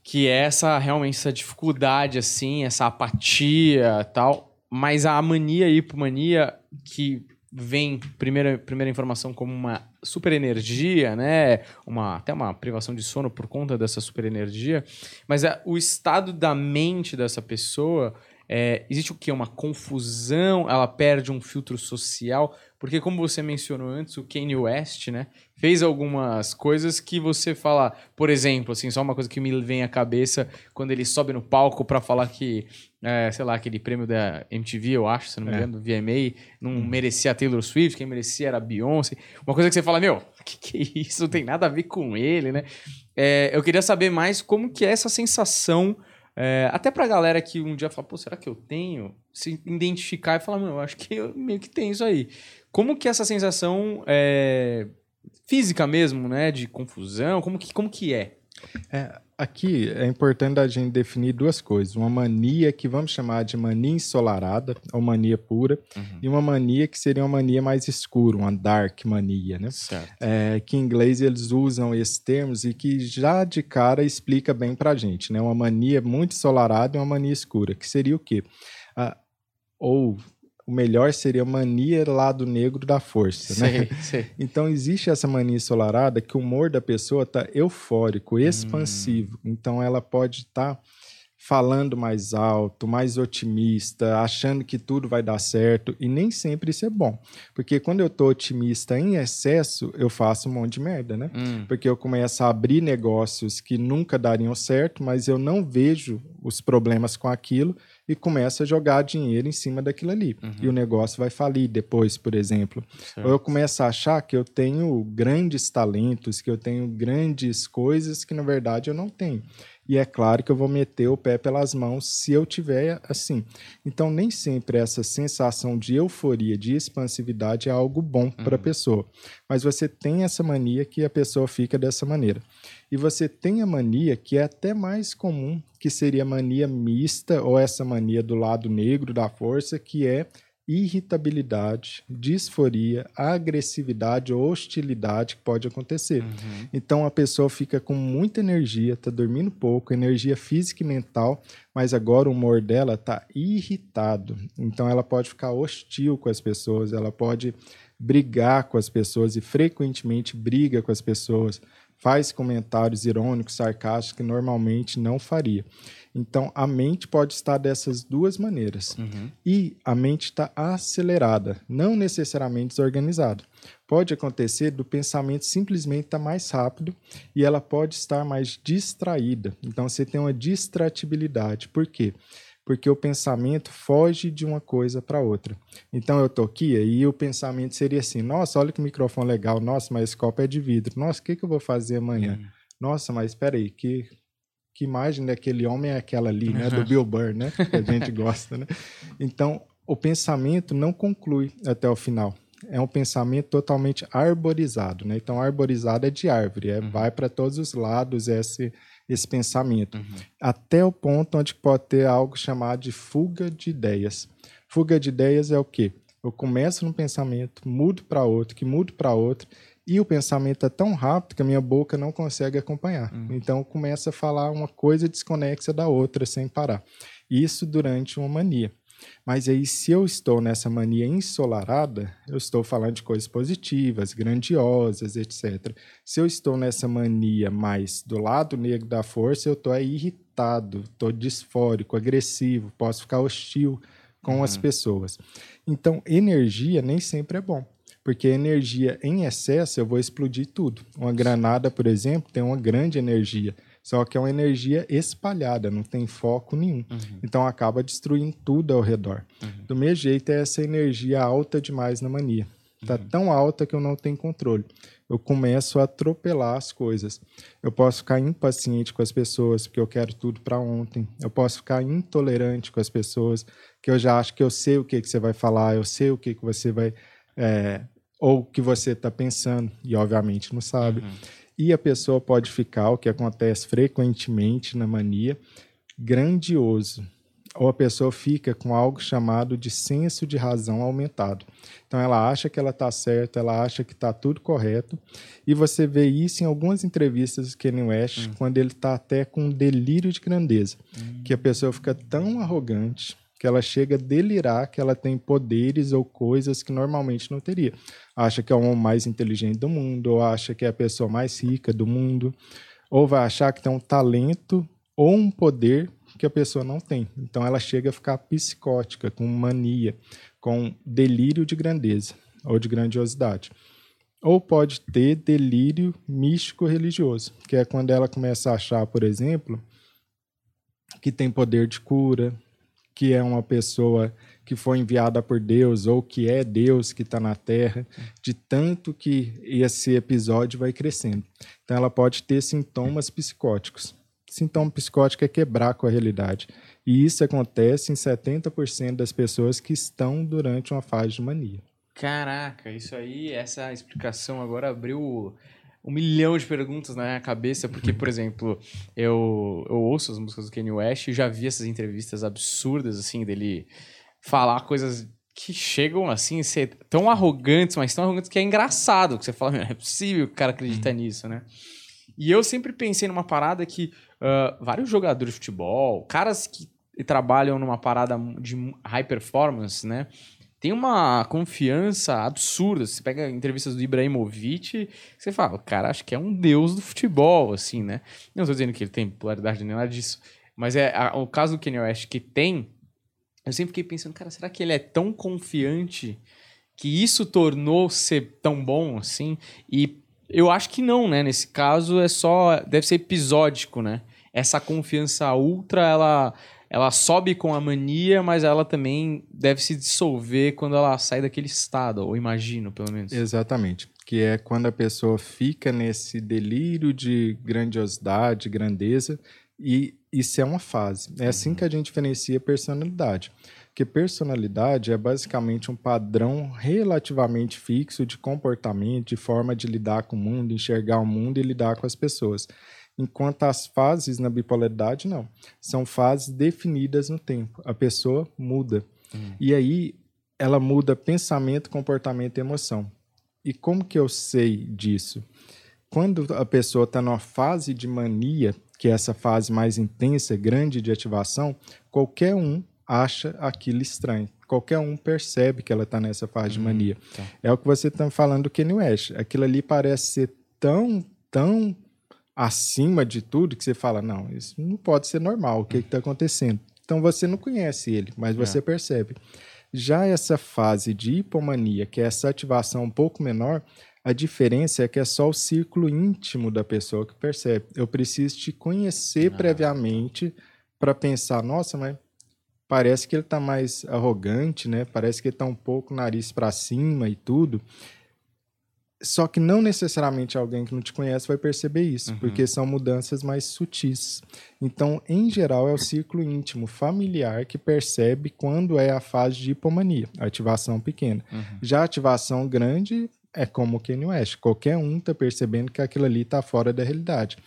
que é essa realmente essa dificuldade, assim, essa apatia tal. Mas a mania e hipomania, que vem, primeira, primeira informação, como uma super energia, né? Uma, até uma privação de sono por conta dessa super energia. Mas é, o estado da mente dessa pessoa é, existe o que? Uma confusão, ela perde um filtro social, porque como você mencionou antes, o Kanye West, né, fez algumas coisas que você fala, por exemplo, assim, só uma coisa que me vem à cabeça quando ele sobe no palco para falar que, é, sei lá, aquele prêmio da MTV, eu acho, se não me é. engano, do VMA, não hum. merecia a Taylor Swift, quem merecia era a Beyoncé. Uma coisa que você fala, meu, <laughs> que que é isso? Não tem nada a ver com ele, né? É, eu queria saber mais como que é essa sensação é, até pra galera que um dia fala, pô, será que eu tenho? Se identificar e falar, mano, eu acho que eu meio que tenho isso aí. Como que essa sensação é, física mesmo, né? De confusão, como que, como que é? É, aqui é importante a gente definir duas coisas: uma mania que vamos chamar de mania ensolarada, ou mania pura, uhum. e uma mania que seria uma mania mais escura, uma dark mania, né? É, que em inglês eles usam esses termos e que já de cara explica bem pra gente, né? Uma mania muito ensolarada e uma mania escura, que seria o quê? Ah, ou o melhor seria mania lado negro da força, sei, né? Sei. <laughs> Então existe essa mania ensolarada que o humor da pessoa tá eufórico, expansivo. Hum. Então ela pode estar tá falando mais alto, mais otimista, achando que tudo vai dar certo, e nem sempre isso é bom. Porque quando eu tô otimista em excesso, eu faço um monte de merda, né? Hum. Porque eu começo a abrir negócios que nunca dariam certo, mas eu não vejo os problemas com aquilo e começo a jogar dinheiro em cima daquilo ali. Uhum. E o negócio vai falir depois, por exemplo. Certo. Ou eu começo a achar que eu tenho grandes talentos, que eu tenho grandes coisas que na verdade eu não tenho. E é claro que eu vou meter o pé pelas mãos se eu tiver assim. Então, nem sempre essa sensação de euforia, de expansividade é algo bom uhum. para a pessoa. Mas você tem essa mania que a pessoa fica dessa maneira. E você tem a mania que é até mais comum, que seria a mania mista ou essa mania do lado negro da força, que é irritabilidade, disforia, agressividade ou hostilidade que pode acontecer. Uhum. Então a pessoa fica com muita energia, está dormindo pouco, energia física e mental, mas agora o humor dela está irritado. Então ela pode ficar hostil com as pessoas, ela pode brigar com as pessoas e frequentemente briga com as pessoas, faz comentários irônicos, sarcásticos que normalmente não faria. Então, a mente pode estar dessas duas maneiras. Uhum. E a mente está acelerada, não necessariamente desorganizada. Pode acontecer do pensamento simplesmente estar tá mais rápido e ela pode estar mais distraída. Então, você tem uma distratibilidade. Por quê? Porque o pensamento foge de uma coisa para outra. Então, eu estou aqui e o pensamento seria assim: nossa, olha que microfone legal, nossa, mas esse copo é de vidro, nossa, o que, que eu vou fazer amanhã? Uhum. Nossa, mas espera aí, que que imagem daquele homem é aquela ali, né? Do Bill Burr, né? Que a gente gosta, né? Então, o pensamento não conclui até o final. É um pensamento totalmente arborizado, né? Então, arborizado é de árvore, é, uhum. vai para todos os lados esse, esse pensamento. Uhum. Até o ponto onde pode ter algo chamado de fuga de ideias. Fuga de ideias é o quê? Eu começo num pensamento, mudo para outro, que mudo para outro, e o pensamento é tão rápido que a minha boca não consegue acompanhar. Uhum. Então começa a falar uma coisa desconexa da outra sem parar. Isso durante uma mania. Mas aí, se eu estou nessa mania ensolarada, eu estou falando de coisas positivas, grandiosas, etc. Se eu estou nessa mania mais do lado negro da força, eu estou irritado, estou disfórico, agressivo, posso ficar hostil com uhum. as pessoas. Então, energia nem sempre é bom porque energia em excesso eu vou explodir tudo. Uma granada, por exemplo, tem uma grande energia, só que é uma energia espalhada, não tem foco nenhum. Uhum. Então acaba destruindo tudo ao redor. Uhum. Do mesmo jeito, é essa energia alta demais na mania. Está uhum. tão alta que eu não tenho controle. Eu começo a atropelar as coisas. Eu posso ficar impaciente com as pessoas, porque eu quero tudo para ontem. Eu posso ficar intolerante com as pessoas, que eu já acho que eu sei o que, que você vai falar, eu sei o que, que você vai é, ou que você está pensando e obviamente não sabe. Uhum. E a pessoa pode ficar, o que acontece frequentemente na mania, grandioso. Ou a pessoa fica com algo chamado de senso de razão aumentado. Então ela acha que ela está certa, ela acha que está tudo correto. E você vê isso em algumas entrevistas do Kanye West, uhum. quando ele está até com um delírio de grandeza. Uhum. Que a pessoa fica tão arrogante, que ela chega a delirar que ela tem poderes ou coisas que normalmente não teria. Acha que é o homem mais inteligente do mundo, ou acha que é a pessoa mais rica do mundo, ou vai achar que tem um talento ou um poder que a pessoa não tem. Então ela chega a ficar psicótica, com mania, com delírio de grandeza ou de grandiosidade. Ou pode ter delírio místico religioso, que é quando ela começa a achar, por exemplo, que tem poder de cura, que é uma pessoa que foi enviada por Deus ou que é Deus que está na Terra, de tanto que esse episódio vai crescendo. Então, ela pode ter sintomas psicóticos. Sintoma psicótico é quebrar com a realidade. E isso acontece em 70% das pessoas que estão durante uma fase de mania. Caraca, isso aí, essa explicação agora abriu um milhão de perguntas na minha cabeça, porque, por exemplo, eu, eu ouço as músicas do Kanye West e já vi essas entrevistas absurdas, assim, dele falar coisas que chegam, assim, a ser tão arrogantes, mas tão arrogantes que é engraçado, que você fala, é possível que o cara acredita uhum. nisso, né? E eu sempre pensei numa parada que uh, vários jogadores de futebol, caras que trabalham numa parada de high performance, né? Tem uma confiança absurda. Você pega entrevistas do Ibrahimovic, você fala, o cara acho que é um deus do futebol, assim, né? Não estou dizendo que ele tem popularidade nem nada disso, mas é a, o caso do Kanye West que tem, eu sempre fiquei pensando, cara, será que ele é tão confiante que isso tornou ser tão bom assim? E eu acho que não, né? Nesse caso é só, deve ser episódico, né? Essa confiança ultra, ela ela sobe com a mania, mas ela também deve se dissolver quando ela sai daquele estado, ou imagino, pelo menos. Exatamente. Que é quando a pessoa fica nesse delírio de grandiosidade, grandeza, e isso é uma fase. É assim que a gente diferencia personalidade. Porque personalidade é basicamente um padrão relativamente fixo de comportamento, de forma de lidar com o mundo, enxergar o mundo e lidar com as pessoas. Enquanto as fases na bipolaridade, não. São fases definidas no tempo. A pessoa muda. Uhum. E aí ela muda pensamento, comportamento e emoção. E como que eu sei disso? Quando a pessoa está numa fase de mania, que é essa fase mais intensa, grande de ativação, qualquer um acha aquilo estranho. Qualquer um percebe que ela está nessa fase de uhum. mania. Tá. É o que você está falando do Kanye West. Aquilo ali parece ser tão, tão acima de tudo que você fala, não, isso não pode ser normal, o que está acontecendo? Então você não conhece ele, mas é. você é. percebe. Já essa fase de hipomania, que é essa ativação um pouco menor, a diferença é que é só o círculo íntimo da pessoa que percebe. Eu preciso te conhecer ah. previamente para pensar, nossa, mas parece que ele está mais arrogante, né? Parece que ele está um pouco nariz para cima e tudo. Só que não necessariamente alguém que não te conhece vai perceber isso, uhum. porque são mudanças mais sutis. Então, em geral, é o círculo íntimo familiar que percebe quando é a fase de hipomania, a ativação pequena. Uhum. Já a ativação grande é como o Kanye West. Qualquer um está percebendo que aquilo ali está fora da realidade.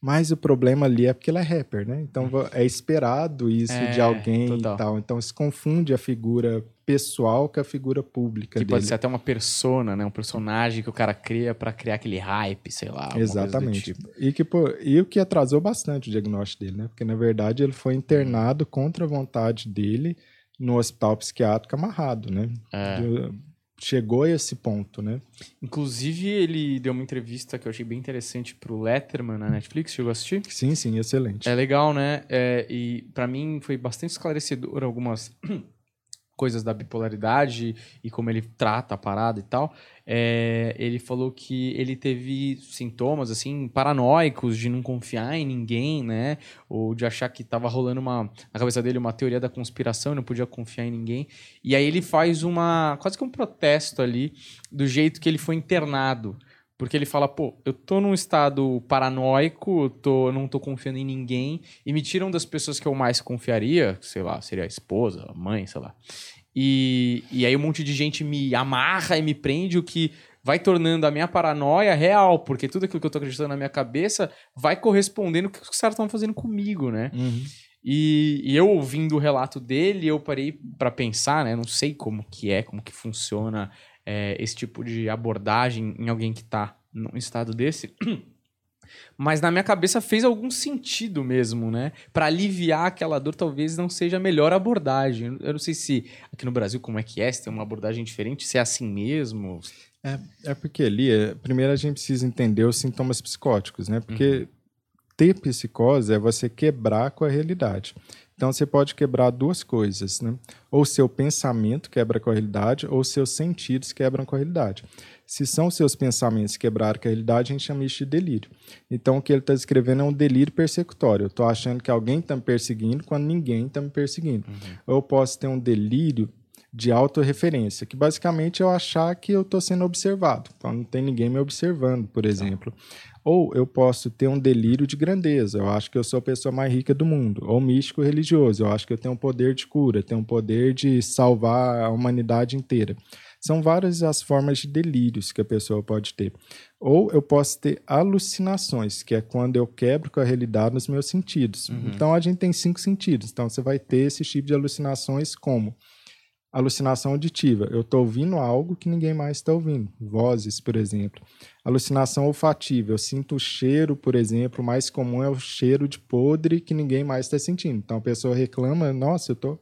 Mas o problema ali é porque ela é rapper, né? Então uhum. é esperado isso é, de alguém total. e tal. Então se confunde a figura pessoal com a figura pública que dele. pode ser até uma persona, né? Um personagem que o cara cria para criar aquele hype, sei lá. Exatamente. Tipo. E, que, pô, e o que atrasou bastante o diagnóstico dele, né? Porque na verdade ele foi internado contra a vontade dele no hospital psiquiátrico amarrado, né? É. De, chegou a esse ponto, né? Inclusive, ele deu uma entrevista que eu achei bem interessante pro Letterman na Netflix. Chegou a assistir? Sim, sim, excelente. É legal, né? É, e para mim foi bastante esclarecedor algumas coisas da bipolaridade e como ele trata a parada e tal, é, ele falou que ele teve sintomas assim paranoicos de não confiar em ninguém, né? Ou de achar que estava rolando uma na cabeça dele uma teoria da conspiração e não podia confiar em ninguém. E aí ele faz uma quase que um protesto ali do jeito que ele foi internado. Porque ele fala, pô, eu tô num estado paranoico, eu tô, não tô confiando em ninguém, e me tiram das pessoas que eu mais confiaria, sei lá, seria a esposa, a mãe, sei lá. E, e aí um monte de gente me amarra e me prende, o que vai tornando a minha paranoia real, porque tudo aquilo que eu tô acreditando na minha cabeça vai correspondendo o que os caras estão fazendo comigo, né? Uhum. E, e, eu ouvindo o relato dele, eu parei para pensar, né? Não sei como que é, como que funciona é, esse tipo de abordagem em alguém que está num estado desse. <clears throat> Mas na minha cabeça fez algum sentido mesmo, né? Para aliviar aquela dor, talvez não seja a melhor abordagem. Eu não sei se aqui no Brasil como é que é, se tem uma abordagem diferente, se é assim mesmo. É, é porque ali, é, primeiro a gente precisa entender os sintomas psicóticos, né? Porque uhum. ter psicose é você quebrar com a realidade. Então você pode quebrar duas coisas, né? Ou seu pensamento quebra com a realidade, ou seus sentidos quebram com a realidade. Se são seus pensamentos quebrar com a realidade, a gente chama isso de delírio. Então o que ele está descrevendo é um delírio persecutório. Eu estou achando que alguém está me perseguindo quando ninguém está me perseguindo. Uhum. Ou eu posso ter um delírio de autorreferência, que basicamente é eu achar que eu estou sendo observado. Então não tem ninguém me observando, por exemplo. Ou eu posso ter um delírio de grandeza, eu acho que eu sou a pessoa mais rica do mundo. Ou místico religioso, eu acho que eu tenho um poder de cura, tenho um poder de salvar a humanidade inteira. São várias as formas de delírios que a pessoa pode ter. Ou eu posso ter alucinações, que é quando eu quebro com a realidade nos meus sentidos. Uhum. Então a gente tem cinco sentidos. Então você vai ter esse tipo de alucinações como alucinação auditiva. Eu estou ouvindo algo que ninguém mais está ouvindo. Vozes, por exemplo. Alucinação olfativa. Eu sinto o cheiro, por exemplo, o mais comum é o cheiro de podre que ninguém mais está sentindo. Então a pessoa reclama, nossa, eu estou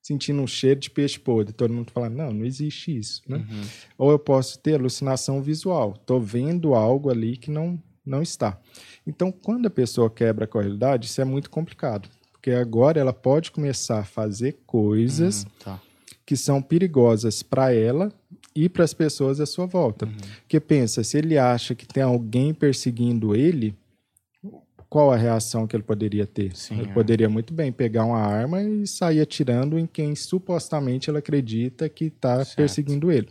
sentindo um cheiro de peixe podre. Todo mundo fala, não, não existe isso, né? Uhum. Ou eu posso ter alucinação visual. Estou vendo algo ali que não, não está. Então, quando a pessoa quebra a realidade, isso é muito complicado. Porque agora ela pode começar a fazer coisas... Uhum, tá que são perigosas para ela e para as pessoas à sua volta. Uhum. Porque pensa, se ele acha que tem alguém perseguindo ele, qual a reação que ele poderia ter? Sim, ele é. poderia muito bem pegar uma arma e sair atirando em quem supostamente ele acredita que está perseguindo ele.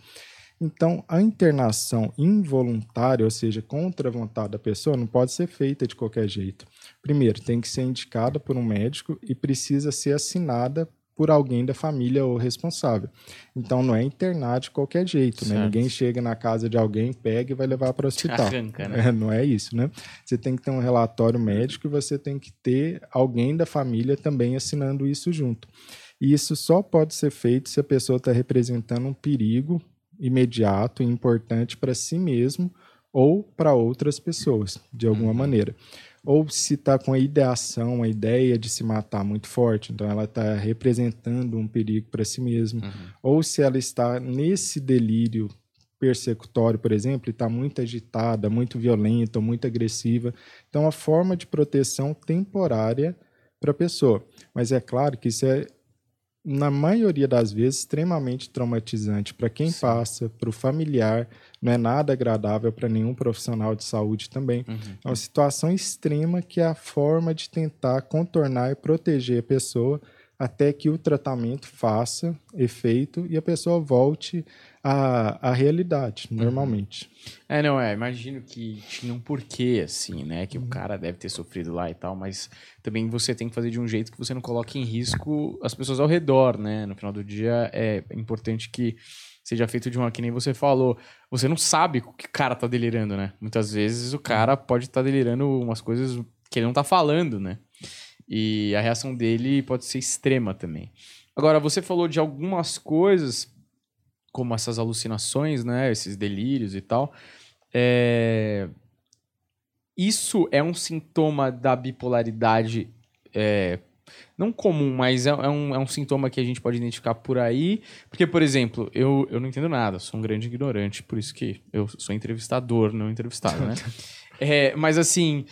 Então, a internação involuntária, ou seja, contra a vontade da pessoa, não pode ser feita de qualquer jeito. Primeiro, tem que ser indicada por um médico e precisa ser assinada por alguém da família ou responsável. Então não é internar de qualquer jeito, né? Ninguém chega na casa de alguém, pega e vai levar para o hospital. Arranca, né? é, não é isso, né? Você tem que ter um relatório médico e você tem que ter alguém da família também assinando isso junto. E isso só pode ser feito se a pessoa está representando um perigo imediato e importante para si mesmo ou para outras pessoas, de alguma uhum. maneira ou se está com a ideação, a ideia de se matar muito forte, então ela está representando um perigo para si mesma, uhum. ou se ela está nesse delírio persecutório, por exemplo, e está muito agitada, muito violenta, muito agressiva. Então, a forma de proteção temporária para a pessoa. Mas é claro que isso é na maioria das vezes, extremamente traumatizante para quem Sim. passa, para o familiar, não é nada agradável para nenhum profissional de saúde também. Uhum. É uma situação extrema que é a forma de tentar contornar e proteger a pessoa até que o tratamento faça efeito e a pessoa volte à, à realidade, uhum. normalmente. É, não, é, imagino que tinha um porquê, assim, né, que uhum. o cara deve ter sofrido lá e tal, mas também você tem que fazer de um jeito que você não coloque em risco as pessoas ao redor, né, no final do dia é importante que seja feito de uma, que nem você falou, você não sabe o que o cara tá delirando, né, muitas vezes o cara pode estar tá delirando umas coisas que ele não tá falando, né, e a reação dele pode ser extrema também. Agora, você falou de algumas coisas, como essas alucinações, né? Esses delírios e tal. É... Isso é um sintoma da bipolaridade é, não comum, mas é, é, um, é um sintoma que a gente pode identificar por aí. Porque, por exemplo, eu, eu não entendo nada, sou um grande ignorante, por isso que eu sou entrevistador, não entrevistado, né? <laughs> é, mas assim,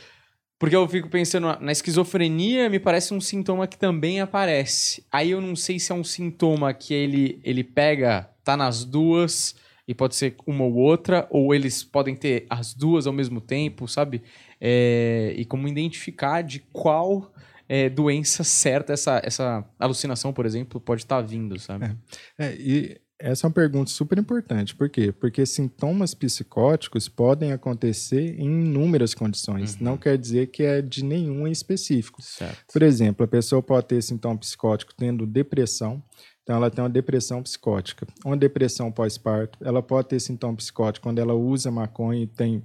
porque eu fico pensando, na esquizofrenia me parece um sintoma que também aparece. Aí eu não sei se é um sintoma que ele, ele pega, tá nas duas, e pode ser uma ou outra, ou eles podem ter as duas ao mesmo tempo, sabe? É, e como identificar de qual é, doença certa essa, essa alucinação, por exemplo, pode estar tá vindo, sabe? É, é e essa é uma pergunta super importante. Por quê? Porque sintomas psicóticos podem acontecer em inúmeras condições. Uhum. Não quer dizer que é de nenhum em específico. Certo. Por exemplo, a pessoa pode ter sintoma psicótico tendo depressão. Então, ela tem uma depressão psicótica. Uma depressão pós-parto. Ela pode ter sintoma psicótico quando ela usa maconha e tem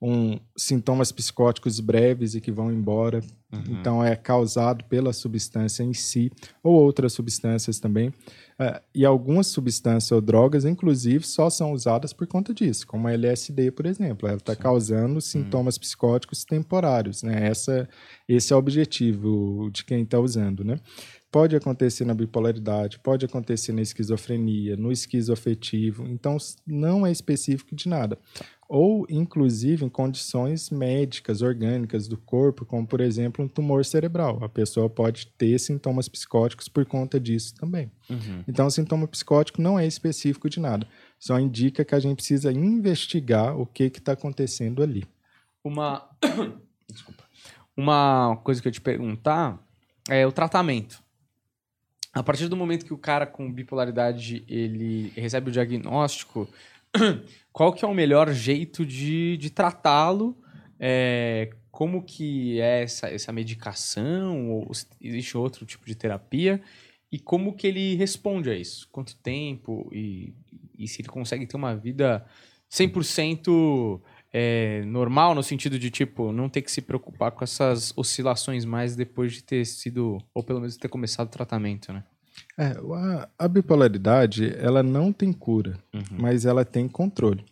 um, sintomas psicóticos breves e que vão embora. Uhum. Então, é causado pela substância em si ou outras substâncias também. Uh, e algumas substâncias ou drogas, inclusive, só são usadas por conta disso, como a LSD, por exemplo. Ela está causando sintomas hum. psicóticos temporários. Né? Essa, esse é o objetivo de quem está usando. Né? Pode acontecer na bipolaridade, pode acontecer na esquizofrenia, no esquizoafetivo. Então, não é específico de nada ou inclusive em condições médicas, orgânicas do corpo, como por exemplo um tumor cerebral. A pessoa pode ter sintomas psicóticos por conta disso também. Uhum. Então, o sintoma psicótico não é específico de nada, só indica que a gente precisa investigar o que está acontecendo ali. Uma. <coughs> Desculpa. Uma coisa que eu te perguntar é o tratamento. A partir do momento que o cara com bipolaridade ele recebe o diagnóstico, <clears throat> qual que é o melhor jeito de, de tratá-lo? É, como que é essa, essa medicação? Ou existe outro tipo de terapia? E como que ele responde a isso? Quanto tempo? E, e se ele consegue ter uma vida 100% é, normal, no sentido de, tipo, não ter que se preocupar com essas oscilações mais depois de ter sido, ou pelo menos ter começado o tratamento, né? É, a, a, bipolaridade, ela não tem cura, uhum. mas ela tem controle.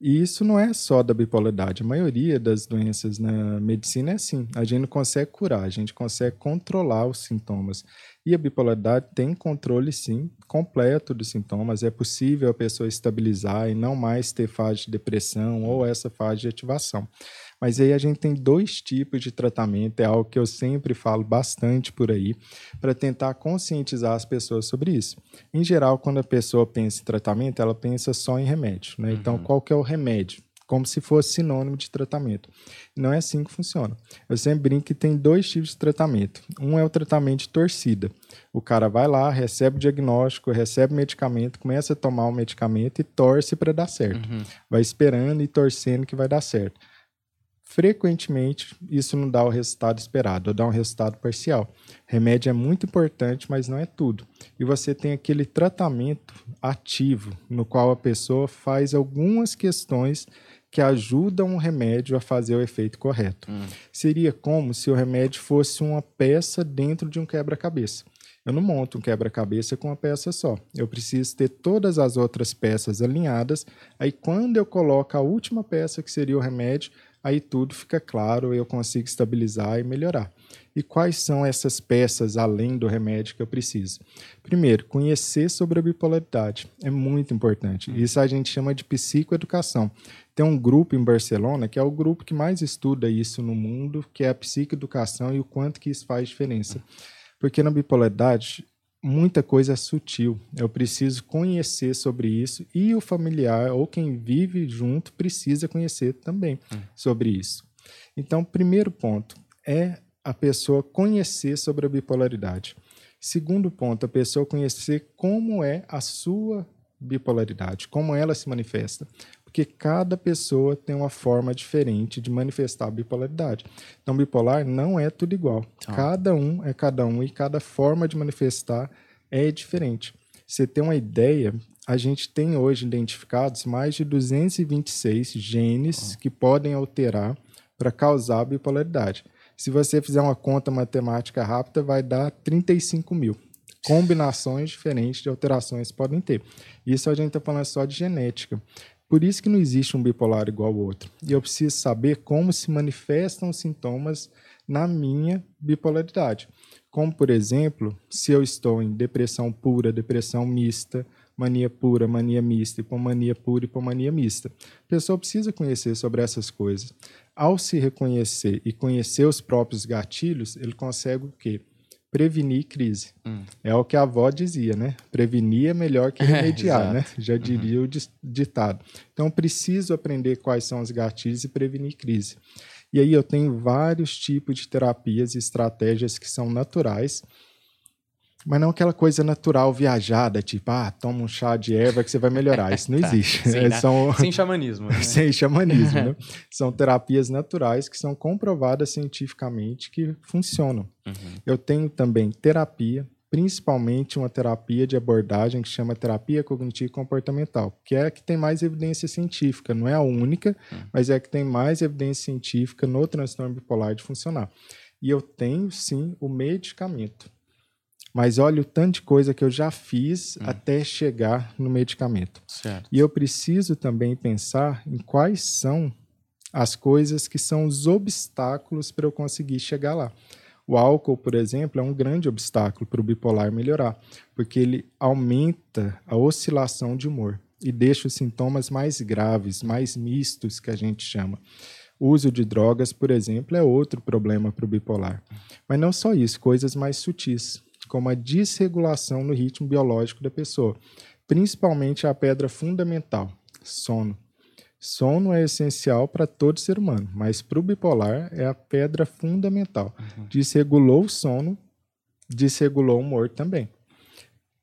E isso não é só da bipolaridade. A maioria das doenças na medicina é assim. A gente não consegue curar, a gente consegue controlar os sintomas. E a bipolaridade tem controle, sim, completo dos sintomas. É possível a pessoa estabilizar e não mais ter fase de depressão ou essa fase de ativação. Mas aí a gente tem dois tipos de tratamento, é algo que eu sempre falo bastante por aí, para tentar conscientizar as pessoas sobre isso. Em geral, quando a pessoa pensa em tratamento, ela pensa só em remédio, né? Então, uhum. qual que é o remédio? como se fosse sinônimo de tratamento. Não é assim que funciona. Eu sempre brinco que tem dois tipos de tratamento. Um é o tratamento de torcida. O cara vai lá, recebe o diagnóstico, recebe o medicamento, começa a tomar o medicamento e torce para dar certo. Uhum. Vai esperando e torcendo que vai dar certo frequentemente isso não dá o resultado esperado, ou dá um resultado parcial. Remédio é muito importante, mas não é tudo. E você tem aquele tratamento ativo, no qual a pessoa faz algumas questões que ajudam o remédio a fazer o efeito correto. Hum. Seria como se o remédio fosse uma peça dentro de um quebra-cabeça. Eu não monto um quebra-cabeça com uma peça só. Eu preciso ter todas as outras peças alinhadas. Aí, quando eu coloco a última peça, que seria o remédio, aí tudo fica claro, eu consigo estabilizar e melhorar. E quais são essas peças além do remédio que eu preciso? Primeiro, conhecer sobre a bipolaridade é muito importante. Hum. Isso a gente chama de psicoeducação. Tem um grupo em Barcelona que é o grupo que mais estuda isso no mundo, que é a psicoeducação e o quanto que isso faz diferença. Porque na bipolaridade muita coisa sutil. Eu preciso conhecer sobre isso e o familiar ou quem vive junto precisa conhecer também hum. sobre isso. Então, primeiro ponto é a pessoa conhecer sobre a bipolaridade. Segundo ponto, a pessoa conhecer como é a sua bipolaridade, como ela se manifesta. Porque cada pessoa tem uma forma diferente de manifestar a bipolaridade. Então, bipolar não é tudo igual. Ah. Cada um é cada um e cada forma de manifestar é diferente. Você tem uma ideia, a gente tem hoje identificados mais de 226 genes ah. que podem alterar para causar bipolaridade. Se você fizer uma conta matemática rápida, vai dar 35 mil. Combinações diferentes de alterações podem ter. Isso a gente está falando só de genética. Por isso que não existe um bipolar igual ao outro. E eu preciso saber como se manifestam os sintomas na minha bipolaridade. Como, por exemplo, se eu estou em depressão pura, depressão mista, mania pura, mania mista, hipomania pura, hipomania mista. A pessoa precisa conhecer sobre essas coisas. Ao se reconhecer e conhecer os próprios gatilhos, ele consegue o quê? Prevenir crise. Hum. É o que a avó dizia, né? Prevenir é melhor que <laughs> remediar, é, né? Já diria uhum. o ditado. Então, preciso aprender quais são os gatilhos e prevenir crise. E aí eu tenho vários tipos de terapias e estratégias que são naturais, mas não aquela coisa natural viajada, tipo, ah, toma um chá de erva que você vai melhorar. Isso não <laughs> tá. existe. Sem, são... <laughs> sem xamanismo. Né? <laughs> sem xamanismo, né? São terapias naturais que são comprovadas cientificamente que funcionam. Uhum. Eu tenho também terapia, principalmente uma terapia de abordagem que chama terapia cognitivo comportamental, que é a que tem mais evidência científica, não é a única, hum. mas é a que tem mais evidência científica no transtorno bipolar de funcionar. E eu tenho sim o medicamento. Mas olha o tanto de coisa que eu já fiz hum. até chegar no medicamento. Certo. E eu preciso também pensar em quais são as coisas que são os obstáculos para eu conseguir chegar lá. O álcool, por exemplo, é um grande obstáculo para o bipolar melhorar, porque ele aumenta a oscilação de humor e deixa os sintomas mais graves, mais mistos, que a gente chama. O uso de drogas, por exemplo, é outro problema para o bipolar. Mas não só isso, coisas mais sutis, como a desregulação no ritmo biológico da pessoa, principalmente a pedra fundamental, sono. Sono é essencial para todo ser humano, mas para o bipolar é a pedra fundamental. Uhum. Desregulou o sono, desregulou o humor também.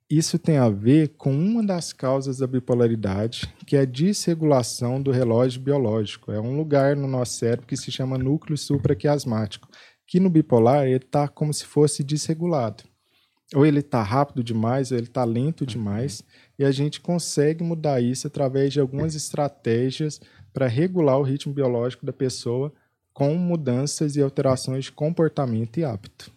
Isso tem a ver com uma das causas da bipolaridade, que é a desregulação do relógio biológico. É um lugar no nosso cérebro que se chama núcleo supraquiasmático, que no bipolar ele está como se fosse desregulado. Ou ele está rápido demais, ou ele está lento demais. Uhum e a gente consegue mudar isso através de algumas estratégias para regular o ritmo biológico da pessoa com mudanças e alterações de comportamento e hábito.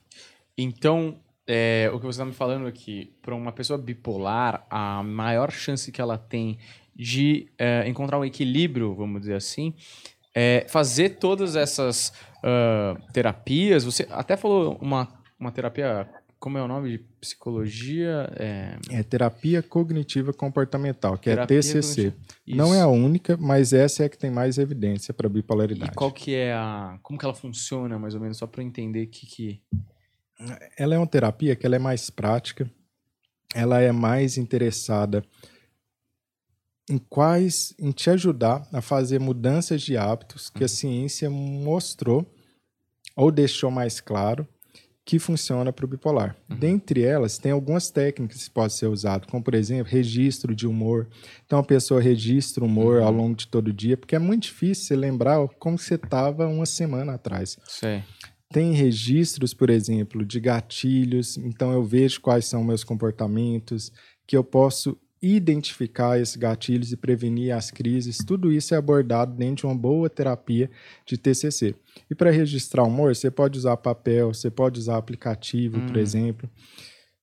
Então, é, o que você está me falando aqui, para uma pessoa bipolar, a maior chance que ela tem de é, encontrar um equilíbrio, vamos dizer assim, é, fazer todas essas uh, terapias. Você até falou uma, uma terapia, como é o nome de psicologia? É, é terapia cognitiva comportamental, que é terapia é TCC. Não é a única, mas essa é a que tem mais evidência para bipolaridade. E qual que é a, como que ela funciona, mais ou menos, só para entender que que ela é uma terapia que ela é mais prática, ela é mais interessada em quais em te ajudar a fazer mudanças de hábitos que a uhum. ciência mostrou ou deixou mais claro que funciona para o bipolar. Uhum. Dentre elas, tem algumas técnicas que podem ser usadas, como, por exemplo, registro de humor. Então, a pessoa registra o humor uhum. ao longo de todo o dia, porque é muito difícil você lembrar como você estava uma semana atrás. Tem registros, por exemplo, de gatilhos, então eu vejo quais são meus comportamentos, que eu posso identificar esses gatilhos e prevenir as crises. Tudo isso é abordado dentro de uma boa terapia de TCC. E para registrar o humor, você pode usar papel, você pode usar aplicativo, hum. por exemplo.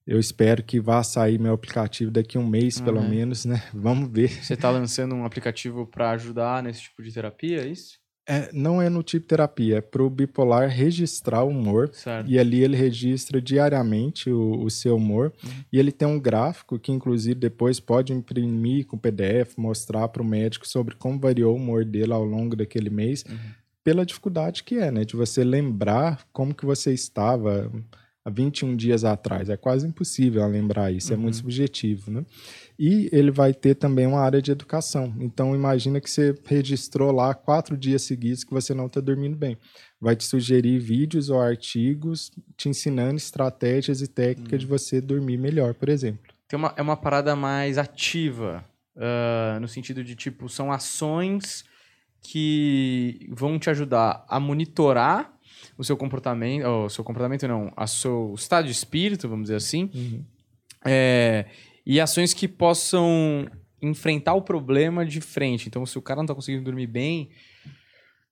Eu espero que vá sair meu aplicativo daqui a um mês, uhum. pelo menos, né? Vamos ver. Você está lançando um aplicativo para ajudar nesse tipo de terapia, é isso? É, não é no tipo terapia, é para o bipolar registrar o humor. Certo. E ali ele registra diariamente o, o seu humor. Uhum. E ele tem um gráfico que, inclusive, depois pode imprimir com PDF, mostrar para o médico sobre como variou o humor dele ao longo daquele mês. Uhum. Pela dificuldade que é, né? De você lembrar como que você estava há 21 dias atrás. É quase impossível lembrar isso, uhum. é muito uhum. subjetivo, né? E ele vai ter também uma área de educação. Então, imagina que você registrou lá quatro dias seguidos que você não está dormindo bem. Vai te sugerir vídeos ou artigos te ensinando estratégias e técnicas uhum. de você dormir melhor, por exemplo. Tem uma, é uma parada mais ativa, uh, no sentido de, tipo, são ações que vão te ajudar a monitorar o seu comportamento, o seu comportamento não, a seu estado de espírito, vamos dizer assim, uhum. é, e ações que possam enfrentar o problema de frente. Então, se o cara não está conseguindo dormir bem,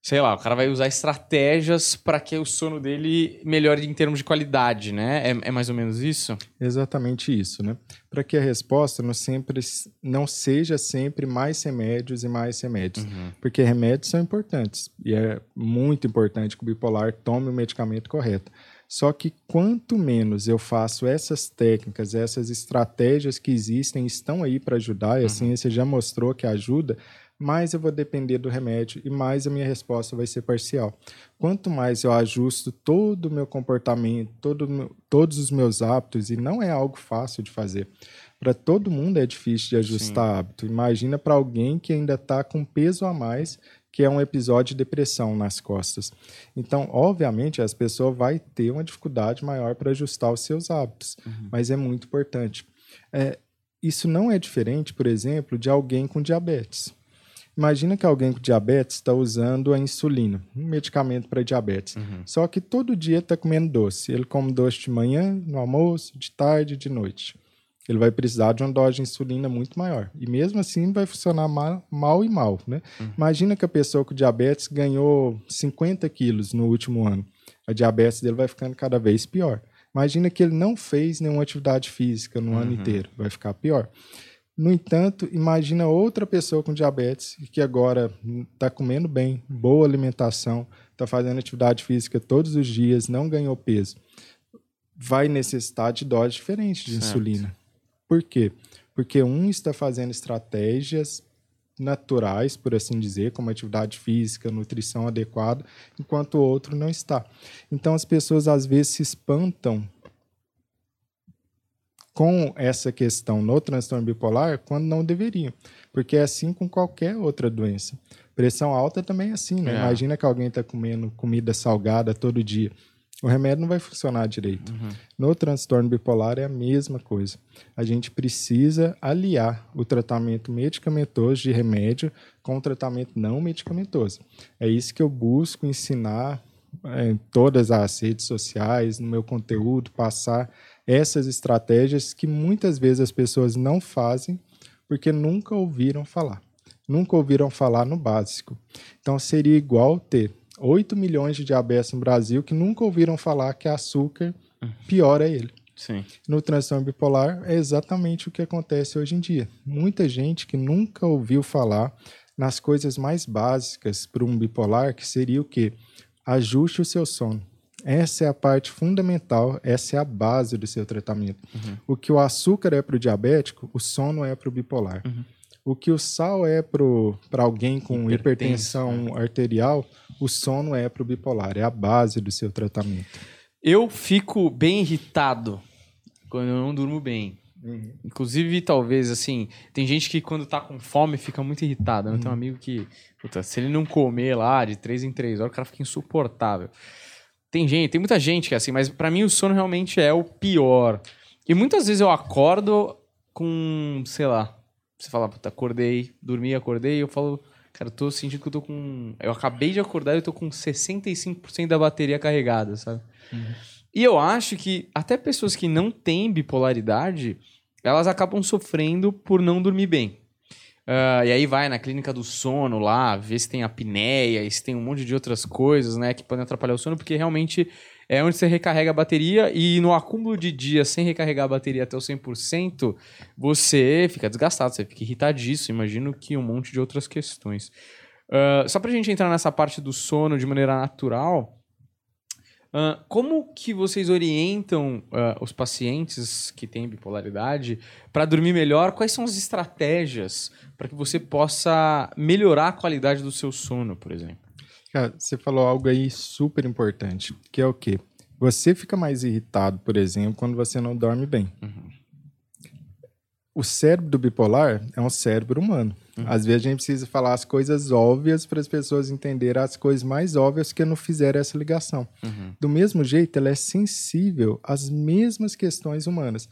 sei lá, o cara vai usar estratégias para que o sono dele melhore em termos de qualidade, né? É, é mais ou menos isso? Exatamente isso, né? Para que a resposta não sempre não seja sempre mais remédios e mais remédios, uhum. porque remédios são importantes e é muito importante que o bipolar tome o medicamento correto. Só que quanto menos eu faço essas técnicas, essas estratégias que existem, estão aí para ajudar, e a uhum. ciência já mostrou que ajuda, mais eu vou depender do remédio e mais a minha resposta vai ser parcial. Quanto mais eu ajusto todo o meu comportamento, todo, todos os meus hábitos, e não é algo fácil de fazer. Para todo mundo é difícil de ajustar Sim. hábito. Imagina para alguém que ainda está com peso a mais, que é um episódio de depressão nas costas. Então, obviamente, as pessoas vai ter uma dificuldade maior para ajustar os seus hábitos, uhum. mas é muito importante. É, isso não é diferente, por exemplo, de alguém com diabetes. Imagina que alguém com diabetes está usando a insulina, um medicamento para diabetes. Uhum. Só que todo dia está comendo doce. Ele come doce de manhã, no almoço, de tarde, de noite. Ele vai precisar de uma dose de insulina muito maior. E mesmo assim vai funcionar mal, mal e mal. Né? Uhum. Imagina que a pessoa com diabetes ganhou 50 quilos no último ano. A diabetes dele vai ficando cada vez pior. Imagina que ele não fez nenhuma atividade física no uhum. ano inteiro. Vai ficar pior. No entanto, imagina outra pessoa com diabetes que agora está comendo bem, boa alimentação, está fazendo atividade física todos os dias, não ganhou peso. Vai necessitar de doses diferentes de certo. insulina. Por quê? Porque um está fazendo estratégias naturais, por assim dizer, como atividade física, nutrição adequada, enquanto o outro não está. Então as pessoas às vezes se espantam com essa questão no transtorno bipolar quando não deveriam. Porque é assim com qualquer outra doença. Pressão alta também é assim, né? É. Imagina que alguém está comendo comida salgada todo dia. O remédio não vai funcionar direito. Uhum. No transtorno bipolar é a mesma coisa. A gente precisa aliar o tratamento medicamentoso de remédio com o tratamento não medicamentoso. É isso que eu busco ensinar é, em todas as redes sociais, no meu conteúdo, passar essas estratégias que muitas vezes as pessoas não fazem porque nunca ouviram falar. Nunca ouviram falar no básico. Então seria igual ter 8 milhões de diabetes no Brasil que nunca ouviram falar que açúcar piora ele. Sim. No transtorno bipolar é exatamente o que acontece hoje em dia. Muita gente que nunca ouviu falar nas coisas mais básicas para um bipolar, que seria o quê? Ajuste o seu sono. Essa é a parte fundamental, essa é a base do seu tratamento. Uhum. O que o açúcar é para o diabético, o sono é para o bipolar. Uhum. O que o sal é para alguém com hipertensão né? arterial, o sono é para o bipolar. É a base do seu tratamento. Eu fico bem irritado quando eu não durmo bem. Uhum. Inclusive, talvez, assim, tem gente que quando tá com fome fica muito irritado. Né? Uhum. Tem um amigo que, puta, se ele não comer lá de três em três horas, o cara fica insuportável. Tem gente, tem muita gente que é assim, mas para mim o sono realmente é o pior. E muitas vezes eu acordo com, sei lá, você fala, puta, acordei, dormi, acordei, e eu falo, cara, eu tô sentindo que eu tô com. Eu acabei de acordar e eu tô com 65% da bateria carregada, sabe? Uhum. E eu acho que até pessoas que não têm bipolaridade, elas acabam sofrendo por não dormir bem. Uh, e aí vai na clínica do sono lá, ver se tem apneia, se tem um monte de outras coisas, né, que podem atrapalhar o sono, porque realmente é onde você recarrega a bateria e no acúmulo de dias sem recarregar a bateria até o 100%, você fica desgastado, você fica irritadíssimo, imagino que um monte de outras questões. Uh, só pra gente entrar nessa parte do sono de maneira natural, Uh, como que vocês orientam uh, os pacientes que têm bipolaridade para dormir melhor? Quais são as estratégias para que você possa melhorar a qualidade do seu sono, por exemplo? Cara, você falou algo aí super importante, que é o quê? Você fica mais irritado, por exemplo, quando você não dorme bem. Uhum o cérebro do bipolar é um cérebro humano. Uhum. Às vezes a gente precisa falar as coisas óbvias para as pessoas entenderem as coisas mais óbvias que não fizeram essa ligação. Uhum. Do mesmo jeito, ela é sensível às mesmas questões humanas.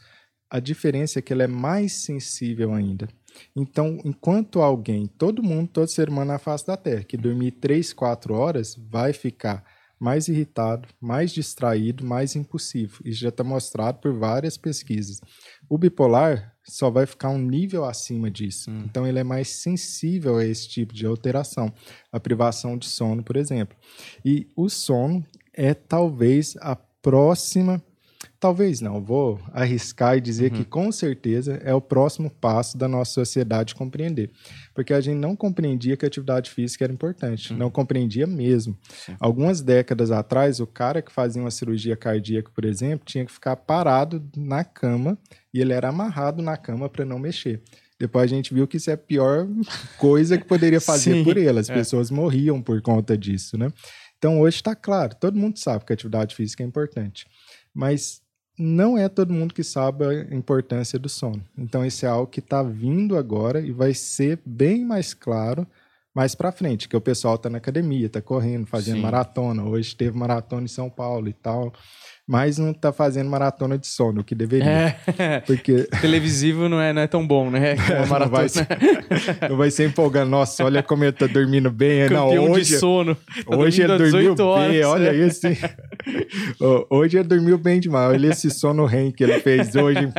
A diferença é que ela é mais sensível ainda. Então, enquanto alguém, todo mundo, todo ser humano na face da Terra, que dormir 3, 4 horas, vai ficar mais irritado, mais distraído, mais impulsivo. Isso já está mostrado por várias pesquisas. O bipolar só vai ficar um nível acima disso. Hum. Então ele é mais sensível a esse tipo de alteração, a privação de sono, por exemplo. E o sono é talvez a próxima Talvez não, vou arriscar e dizer uhum. que com certeza é o próximo passo da nossa sociedade compreender. Porque a gente não compreendia que a atividade física era importante, uhum. não compreendia mesmo. Sim. Algumas décadas atrás, o cara que fazia uma cirurgia cardíaca, por exemplo, tinha que ficar parado na cama e ele era amarrado na cama para não mexer. Depois a gente viu que isso é a pior <laughs> coisa que poderia fazer Sim, por ele. As é. pessoas morriam por conta disso, né? Então hoje está claro, todo mundo sabe que a atividade física é importante. Mas não é todo mundo que sabe a importância do sono. Então, esse é algo que está vindo agora e vai ser bem mais claro mais para frente, que o pessoal está na academia, está correndo, fazendo Sim. maratona. Hoje teve maratona em São Paulo e tal mas não tá fazendo maratona de sono, que deveria. É. <laughs> Porque... <laughs> Televisivo não é, não é tão bom, né? <laughs> É, maratona. Não, vai ser, não vai ser empolgando. Nossa, olha como ele tá dormindo bem. Campeão não, hoje, de sono. Tá hoje ele dormiu horas, bem, olha isso. hoje ele dormiu bem demais. Olha esse sono REM que ele fez hoje.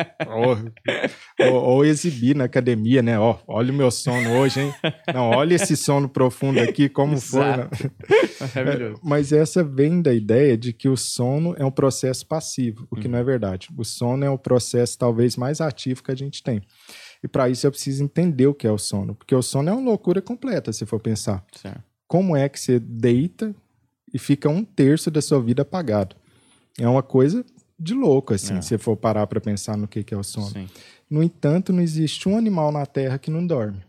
Ou, ou exibir na academia, né? Ó, olha o meu sono hoje, hein? Não, olha esse sono profundo aqui, como Exato. foi. Né? Mas essa vem da ideia de que o sono é um processo processo passivo, o que uhum. não é verdade. O sono é o processo talvez mais ativo que a gente tem. E para isso eu preciso entender o que é o sono, porque o sono é uma loucura completa, se for pensar. Certo. Como é que você deita e fica um terço da sua vida apagado? É uma coisa de louco, assim, é. se for parar para pensar no que, que é o sono. Sim. No entanto, não existe um animal na Terra que não dorme.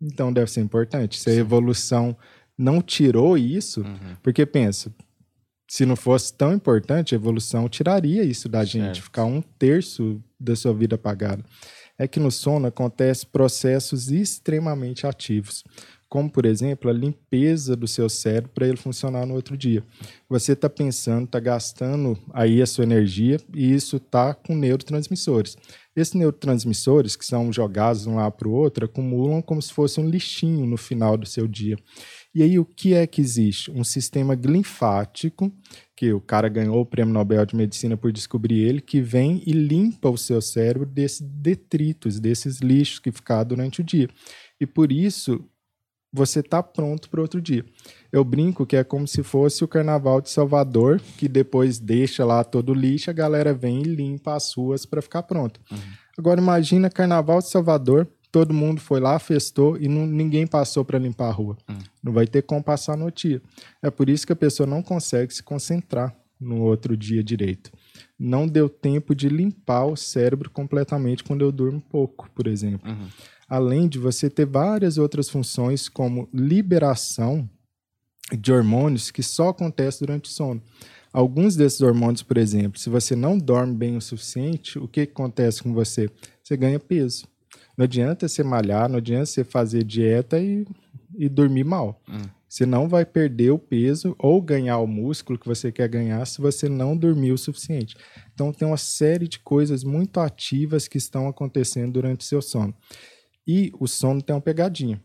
Então deve ser importante. Se a evolução não tirou isso, uhum. porque pensa, se não fosse tão importante, a evolução tiraria isso da gente, certo. ficar um terço da sua vida apagada. É que no sono acontecem processos extremamente ativos, como, por exemplo, a limpeza do seu cérebro para ele funcionar no outro dia. Você está pensando, está gastando aí a sua energia e isso está com neurotransmissores. Esses neurotransmissores, que são jogados um lado para o outro, acumulam como se fosse um lixinho no final do seu dia. E aí, o que é que existe? Um sistema linfático, que o cara ganhou o prêmio Nobel de Medicina por descobrir ele, que vem e limpa o seu cérebro desses detritos, desses lixos que ficaram durante o dia. E por isso, você tá pronto para outro dia. Eu brinco que é como se fosse o Carnaval de Salvador, que depois deixa lá todo o lixo, a galera vem e limpa as ruas para ficar pronto. Uhum. Agora imagina Carnaval de Salvador, todo mundo foi lá, festou e não, ninguém passou para limpar a rua. Uhum. Não vai ter como passar no dia. É por isso que a pessoa não consegue se concentrar no outro dia direito. Não deu tempo de limpar o cérebro completamente quando eu durmo pouco, por exemplo. Uhum. Além de você ter várias outras funções, como liberação de hormônios que só acontece durante o sono. Alguns desses hormônios, por exemplo, se você não dorme bem o suficiente, o que acontece com você? Você ganha peso. Não adianta você malhar, não adianta você fazer dieta e, e dormir mal. Hum. Você não vai perder o peso ou ganhar o músculo que você quer ganhar se você não dormir o suficiente. Então, tem uma série de coisas muito ativas que estão acontecendo durante o seu sono. E o sono tem uma pegadinha.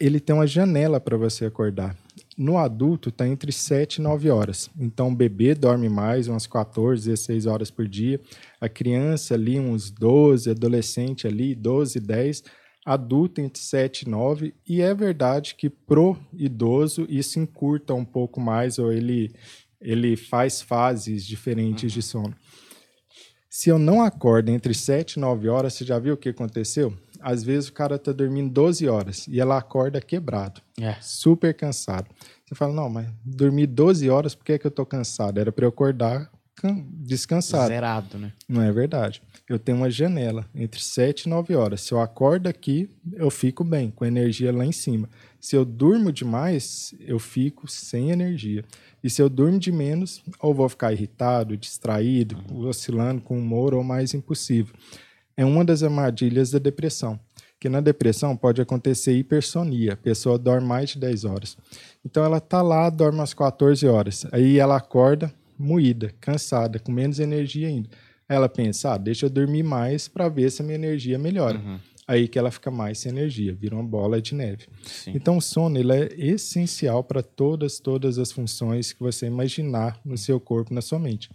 Ele tem uma janela para você acordar. No adulto, está entre 7 e 9 horas. Então, o bebê dorme mais, umas 14, 16 horas por dia. A criança ali, uns 12, adolescente ali, 12, 10. Adulto entre 7 e 9. E é verdade que pro idoso isso encurta um pouco mais, ou ele, ele faz fases diferentes de sono. Se eu não acordo entre 7 e 9 horas, você já viu o que aconteceu? Às vezes o cara tá dormindo 12 horas e ela acorda quebrado, é. super cansado. Você fala, não, mas dormir 12 horas, por que, é que eu tô cansado? Era para eu acordar descansado. Zerado, né? Não é verdade. Eu tenho uma janela entre 7 e 9 horas. Se eu acordo aqui, eu fico bem, com energia lá em cima. Se eu durmo demais, eu fico sem energia. E se eu durmo de menos, ou vou ficar irritado, distraído, uhum. oscilando com humor ou mais impossível é uma das armadilhas da depressão. Que na depressão pode acontecer hipersonia, a pessoa dorme mais de 10 horas. Então ela tá lá, dorme umas 14 horas. Aí ela acorda moída, cansada, com menos energia ainda. Ela pensa, ah, deixa eu dormir mais para ver se a minha energia melhora. Uhum. Aí que ela fica mais sem energia, vira uma bola de neve. Sim. Então o sono ele é essencial para todas, todas as funções que você imaginar no seu corpo, na sua mente.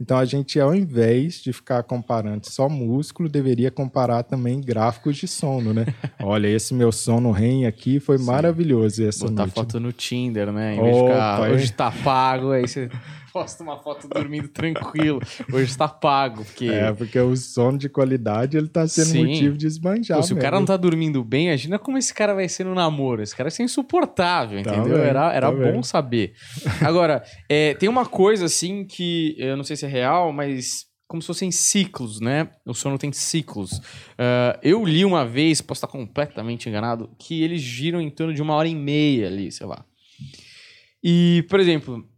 Então a gente, ao invés de ficar comparando só músculo, deveria comparar também gráficos de sono, né? <laughs> Olha, esse meu sono REM aqui foi Sim. maravilhoso essa Botar noite. foto no Tinder, né? Em vez de ficar, hoje tá pago, aí você <laughs> posta uma foto dormindo tranquilo. Hoje está pago. Porque... É, porque o sono de qualidade ele tá sendo Sim. motivo de esbanjar. Pô, se mesmo. o cara não tá dormindo bem, imagina como esse cara vai ser no namoro. Esse cara vai ser insuportável, tá entendeu? Bem, era era tá bom bem. saber. Agora, é, tem uma coisa assim que eu não sei se é real, mas como se fossem ciclos, né? O sono tem ciclos. Uh, eu li uma vez, posso estar completamente enganado, que eles giram em torno de uma hora e meia ali, sei lá. E, por exemplo,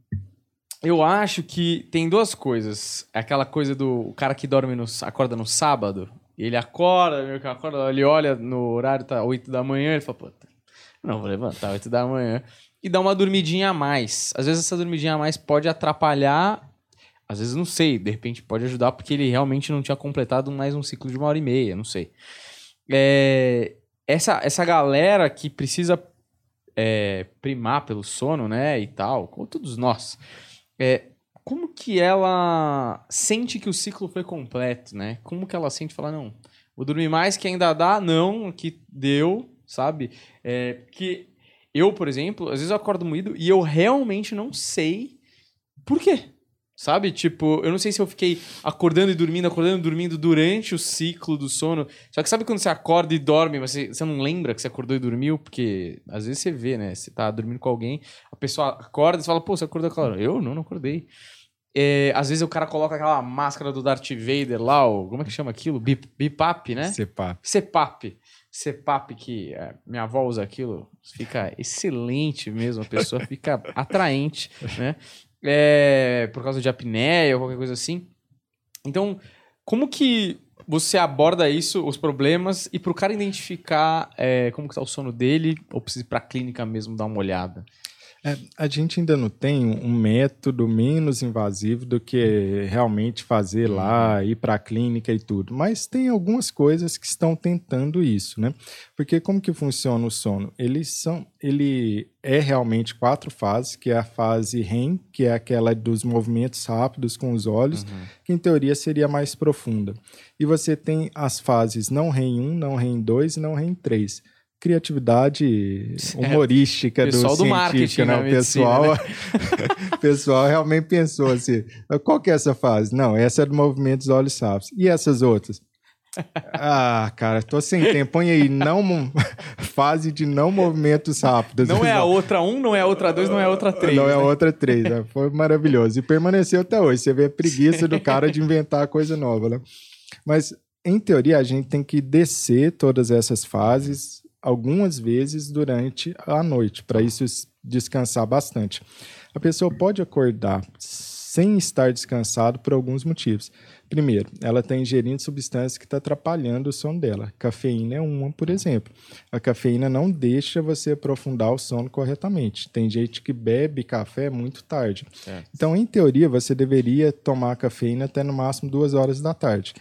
eu acho que tem duas coisas. É aquela coisa do cara que dorme no, acorda no sábado. Ele acorda, meio que acorda, ele olha no horário, tá 8 da manhã, ele fala, puta, não vou levantar 8 da manhã. E dá uma dormidinha a mais. Às vezes essa dormidinha a mais pode atrapalhar, às vezes não sei, de repente pode ajudar porque ele realmente não tinha completado mais um ciclo de uma hora e meia, não sei. É, essa, essa galera que precisa é, primar pelo sono, né, e tal, como todos nós é, como que ela sente que o ciclo foi completo, né? Como que ela sente falar, não, vou dormir mais que ainda dá, não, que deu, sabe? É, que eu, por exemplo, às vezes eu acordo moído e eu realmente não sei por quê. Sabe? Tipo, eu não sei se eu fiquei acordando e dormindo, acordando e dormindo durante o ciclo do sono. Só que sabe quando você acorda e dorme, mas você, você não lembra que você acordou e dormiu? Porque às vezes você vê, né? Você tá dormindo com alguém, a pessoa acorda e fala, pô, você acordou com ela. Eu não, não acordei. É, às vezes o cara coloca aquela máscara do Darth Vader lá, o, como é que chama aquilo? Bipap, né? Cepap. Cepap. Cepap, que é, minha avó usa aquilo, fica excelente mesmo, a pessoa fica atraente, né? É, por causa de apneia ou qualquer coisa assim. Então, como que você aborda isso, os problemas, e para o cara identificar é, como está o sono dele, ou precisa ir para a clínica mesmo dar uma olhada? É, a gente ainda não tem um método menos invasivo do que realmente fazer lá, uhum. ir para a clínica e tudo. Mas tem algumas coisas que estão tentando isso, né? Porque como que funciona o sono? Eles são, ele é realmente quatro fases, que é a fase REM, que é aquela dos movimentos rápidos com os olhos, uhum. que em teoria seria mais profunda. E você tem as fases não REM 1, não REM 2 e não REM 3 criatividade humorística pessoal do, do marketing, né? O pessoal, né? <laughs> pessoal realmente pensou assim, qual que é essa fase? Não, essa é do movimento dos olhos sábios. E essas outras? <laughs> Ah, cara, tô sem tempo. Põe aí, não <laughs> fase de não movimentos rápidos. Não é a outra 1, um, não é a outra 2, não é a outra 3. Não né? é a outra 3, né? Foi maravilhoso. E permaneceu até hoje. Você vê a preguiça do cara de inventar coisa nova, né? Mas, em teoria, a gente tem que descer todas essas fases algumas vezes durante a noite, para isso descansar bastante. A pessoa pode acordar sem estar descansado por alguns motivos. Primeiro, ela está ingerindo substâncias que estão tá atrapalhando o sono dela. Cafeína é uma, por exemplo. A cafeína não deixa você aprofundar o sono corretamente. Tem gente que bebe café muito tarde. É. Então, em teoria, você deveria tomar cafeína até no máximo duas horas da tarde.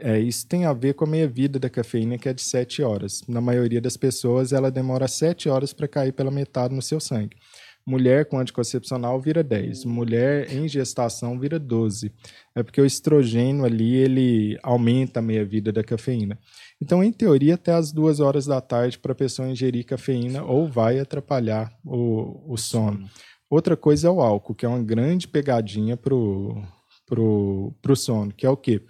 É, isso tem a ver com a meia-vida da cafeína, que é de 7 horas. Na maioria das pessoas, ela demora 7 horas para cair pela metade no seu sangue. Mulher com anticoncepcional vira 10. Mulher em gestação vira 12. É porque o estrogênio ali, ele aumenta a meia-vida da cafeína. Então, em teoria, até as 2 horas da tarde para a pessoa ingerir cafeína ou vai atrapalhar o, o sono. Outra coisa é o álcool, que é uma grande pegadinha pro, pro, pro sono, que é o quê?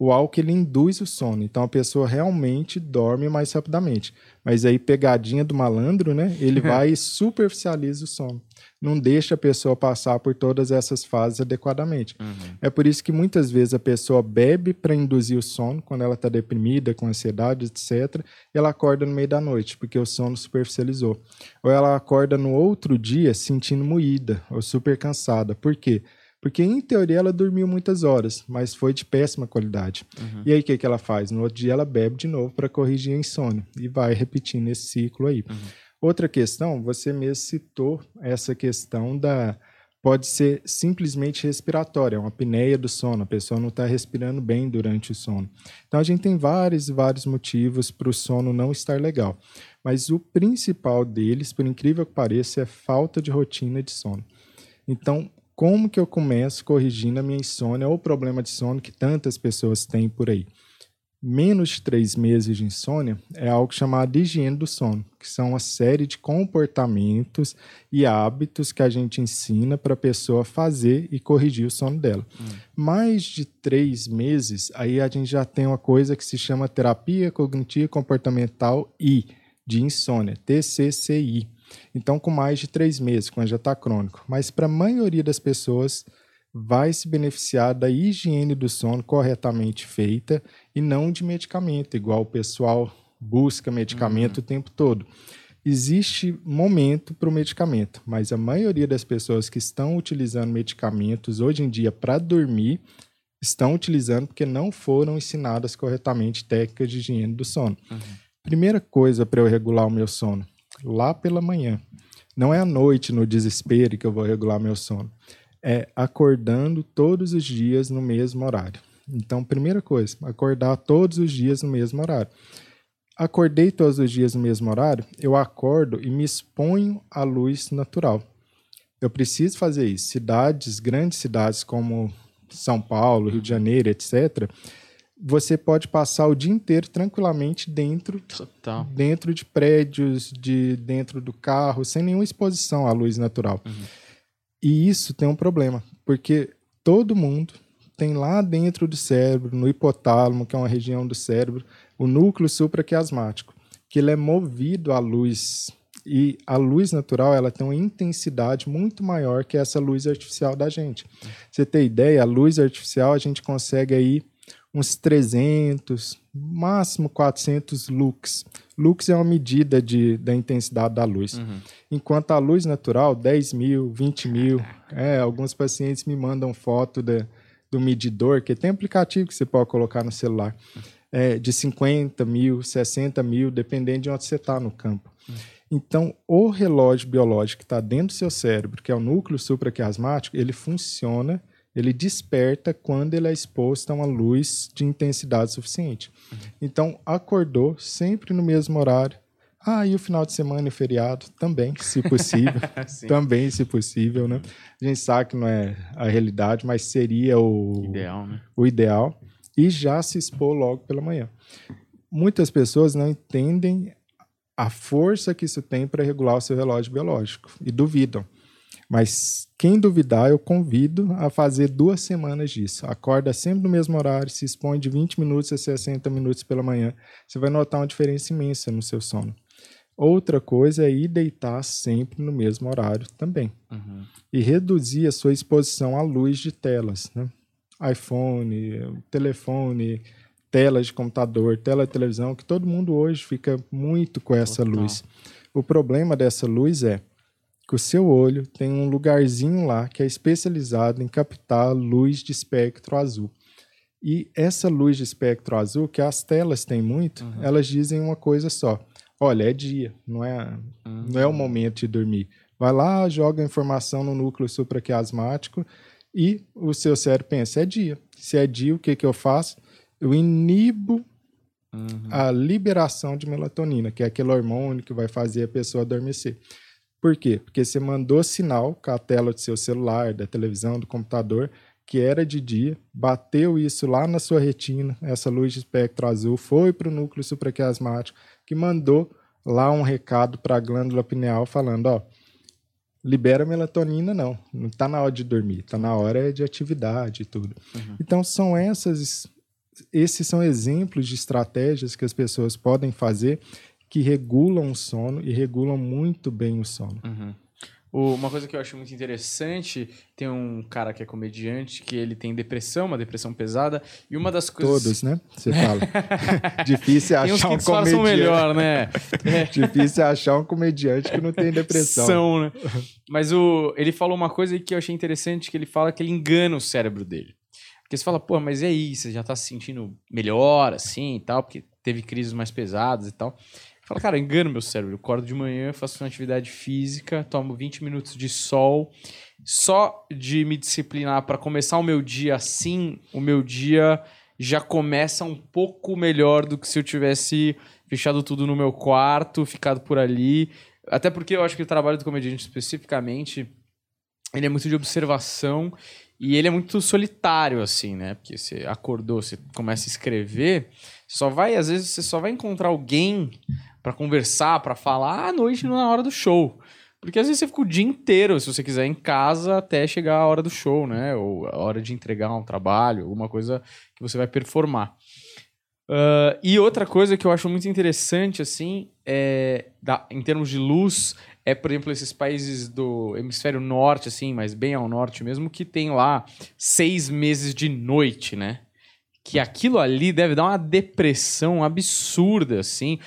O álcool ele induz o sono, então a pessoa realmente dorme mais rapidamente. Mas aí, pegadinha do malandro, né? Ele vai e superficializa o sono. Não deixa a pessoa passar por todas essas fases adequadamente. Uhum. É por isso que muitas vezes a pessoa bebe para induzir o sono, quando ela está deprimida, com ansiedade, etc. E ela acorda no meio da noite, porque o sono superficializou. Ou ela acorda no outro dia sentindo moída ou super cansada. Por quê? Porque, em teoria, ela dormiu muitas horas, mas foi de péssima qualidade. Uhum. E aí, o que, que ela faz? No outro dia, ela bebe de novo para corrigir a insônia. E vai repetindo esse ciclo aí. Uhum. Outra questão, você mesmo citou essa questão da. Pode ser simplesmente respiratória, é uma apneia do sono, a pessoa não está respirando bem durante o sono. Então, a gente tem vários e vários motivos para o sono não estar legal. Mas o principal deles, por incrível que pareça, é falta de rotina de sono. Então, como que eu começo corrigindo a minha insônia ou o problema de sono que tantas pessoas têm por aí? Menos de três meses de insônia é algo chamado de higiene do sono, que são uma série de comportamentos e hábitos que a gente ensina para a pessoa fazer e corrigir o sono dela. Hum. Mais de três meses, aí a gente já tem uma coisa que se chama terapia cognitiva comportamental I, de insônia, TCCI então, com mais de três meses, quando já está crônico. Mas para a maioria das pessoas, vai se beneficiar da higiene do sono corretamente feita e não de medicamento, igual o pessoal busca medicamento uhum. o tempo todo. Existe momento para o medicamento, mas a maioria das pessoas que estão utilizando medicamentos hoje em dia para dormir estão utilizando porque não foram ensinadas corretamente técnicas de higiene do sono. Uhum. Primeira coisa para eu regular o meu sono, lá pela manhã. Não é à noite, no desespero, que eu vou regular meu sono. É acordando todos os dias no mesmo horário. Então, primeira coisa, acordar todos os dias no mesmo horário. Acordei todos os dias no mesmo horário, eu acordo e me exponho à luz natural. Eu preciso fazer isso. Cidades, grandes cidades como São Paulo, Rio de Janeiro, etc., você pode passar o dia inteiro tranquilamente dentro, Total. dentro de prédios, de dentro do carro, sem nenhuma exposição à luz natural. Uhum. E isso tem um problema, porque todo mundo tem lá dentro do cérebro, no hipotálamo, que é uma região do cérebro, o núcleo supraquiasmático, que ele é movido à luz e a luz natural ela tem uma intensidade muito maior que essa luz artificial da gente. Você tem ideia? A luz artificial a gente consegue aí uns 300, máximo 400 lux. Lux é uma medida de, da intensidade da luz. Uhum. Enquanto a luz natural, 10 mil, 20 mil. É, alguns pacientes me mandam foto de, do medidor, que tem aplicativo que você pode colocar no celular, é, de 50 mil, 60 mil, dependendo de onde você está no campo. Uhum. Então, o relógio biológico que está dentro do seu cérebro, que é o núcleo supraquiasmático, ele funciona ele desperta quando ele é exposto a uma luz de intensidade suficiente. Uhum. Então, acordou sempre no mesmo horário. Ah, e o final de semana e feriado também, se <laughs> possível. também, se possível, né? A gente sabe que não é a realidade, mas seria o ideal, né? O ideal. E já se expor logo pela manhã. Muitas pessoas não entendem a força que isso tem para regular o seu relógio biológico e duvidam. Mas quem duvidar, eu convido a fazer duas semanas disso. Acorda sempre no mesmo horário, se expõe de 20 minutos a 60 minutos pela manhã. Você vai notar uma diferença imensa no seu sono. Outra coisa é ir deitar sempre no mesmo horário também. Uhum. E reduzir a sua exposição à luz de telas. Né? iPhone, telefone, tela de computador, tela de televisão, que todo mundo hoje fica muito com essa Total. luz. O problema dessa luz é que o seu olho tem um lugarzinho lá que é especializado em captar luz de espectro azul. E essa luz de espectro azul, que as telas têm muito, uhum. elas dizem uma coisa só. Olha, é dia, não é, uhum. não é o momento de dormir. Vai lá, joga a informação no núcleo supraquiasmático e o seu cérebro pensa, é dia. Se é dia, o que, que eu faço? Eu inibo uhum. a liberação de melatonina, que é aquele hormônio que vai fazer a pessoa adormecer. Por quê? Porque você mandou sinal com a tela do seu celular, da televisão, do computador, que era de dia, bateu isso lá na sua retina, essa luz de espectro azul, foi para o núcleo supraquiasmático, que mandou lá um recado para a glândula pineal falando, ó, libera melatonina não, não está na hora de dormir, está na hora de atividade e tudo. Uhum. Então são essas, esses são exemplos de estratégias que as pessoas podem fazer que regulam o sono e regulam muito bem o sono. Uhum. uma coisa que eu acho muito interessante, tem um cara que é comediante que ele tem depressão, uma depressão pesada, e uma das coisas... Todos, né? Você fala. <laughs> Difícil achar uns que um comediante. melhor, né? <laughs> É. Difícil achar um comediante que não tem depressão. São, né? Mas o, ele falou uma coisa que eu achei interessante, que ele fala que ele engana o cérebro dele. Porque você fala, pô, mas e aí? Você já tá se sentindo melhor, assim, e tal, porque teve crises mais pesadas e tal. Fala, cara, engano meu cérebro. Eu acordo de manhã, faço uma atividade física, tomo 20 minutos de sol. Só de me disciplinar para começar o meu dia assim, o meu dia já começa um pouco melhor do que se eu tivesse fechado tudo no meu quarto, ficado por ali. Até porque eu acho que o trabalho do comediante especificamente, ele é muito de observação e ele é muito solitário, assim, né? Porque você acordou, você começa a escrever, só vai, às vezes, você só vai encontrar alguém para conversar, para falar à noite na hora do show. Porque às vezes você fica o dia inteiro, se você quiser, em casa até chegar a hora do show, né? Ou a hora de entregar um trabalho, alguma coisa que você vai performar. Uh, e outra coisa que eu acho muito interessante, assim, é, da, em termos de luz, é, por exemplo, esses países do hemisfério norte, assim, mas bem ao norte mesmo, que tem lá seis meses de noite, né? Que aquilo ali deve dar uma depressão absurda, assim.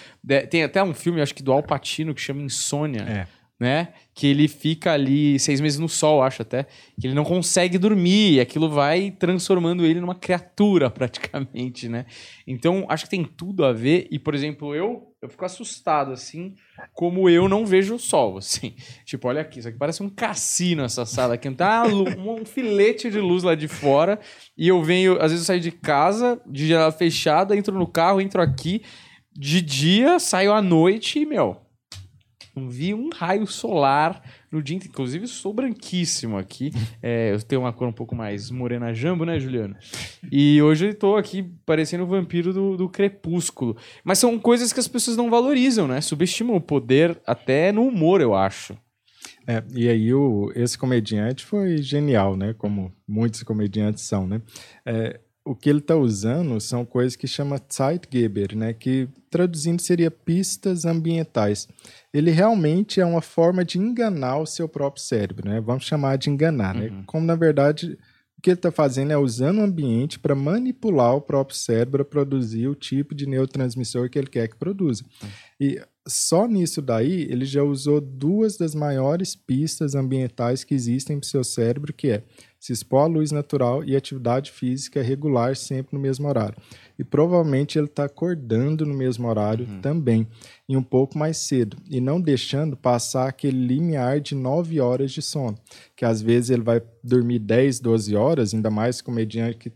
Tem até um filme, acho que do Al Pacino, que chama Insônia. É. Né? Que ele fica ali seis meses no sol, acho até, que ele não consegue dormir, e aquilo vai transformando ele numa criatura, <laughs> praticamente, né? Então, acho que tem tudo a ver, e, por exemplo, eu eu fico assustado, assim, como eu não vejo o sol, assim. <laughs> Tipo, olha aqui, isso aqui parece um cassino essa sala aqui. Tá um filete de luz lá de fora. E eu venho, às vezes eu saio de casa, de janela fechada, entro no carro, entro aqui. De dia, saio à noite e, meu, não vi um raio solar no dia. Inclusive, sou branquíssimo aqui. <laughs> É, eu tenho uma cor um pouco mais morena jambo, né, Juliano? E hoje eu estou aqui parecendo o vampiro do, do crepúsculo. Mas são coisas que as pessoas não valorizam, né? Subestimam o poder até no humor, eu acho. É, e aí o, esse comediante foi genial, né? Como muitos comediantes são, né? É, o que ele está usando são coisas que chama Zeitgeber, né? Que traduzindo seria pistas ambientais. Ele realmente é uma forma de enganar o seu próprio cérebro, né? Vamos chamar de enganar, né? uhum. né? Como na verdade o que ele está fazendo é usando o ambiente para manipular o próprio cérebro a produzir o tipo de neurotransmissor que ele quer que produza. Uhum. E só nisso daí ele já usou duas das maiores pistas ambientais que existem para o seu cérebro, que é se expor à luz natural e atividade física regular sempre no mesmo horário. E provavelmente ele está acordando no mesmo horário uhum. também, e um pouco mais cedo, e não deixando passar aquele limiar de 9 horas de sono, que às vezes ele vai dormir 10, 12 horas, ainda mais comediante que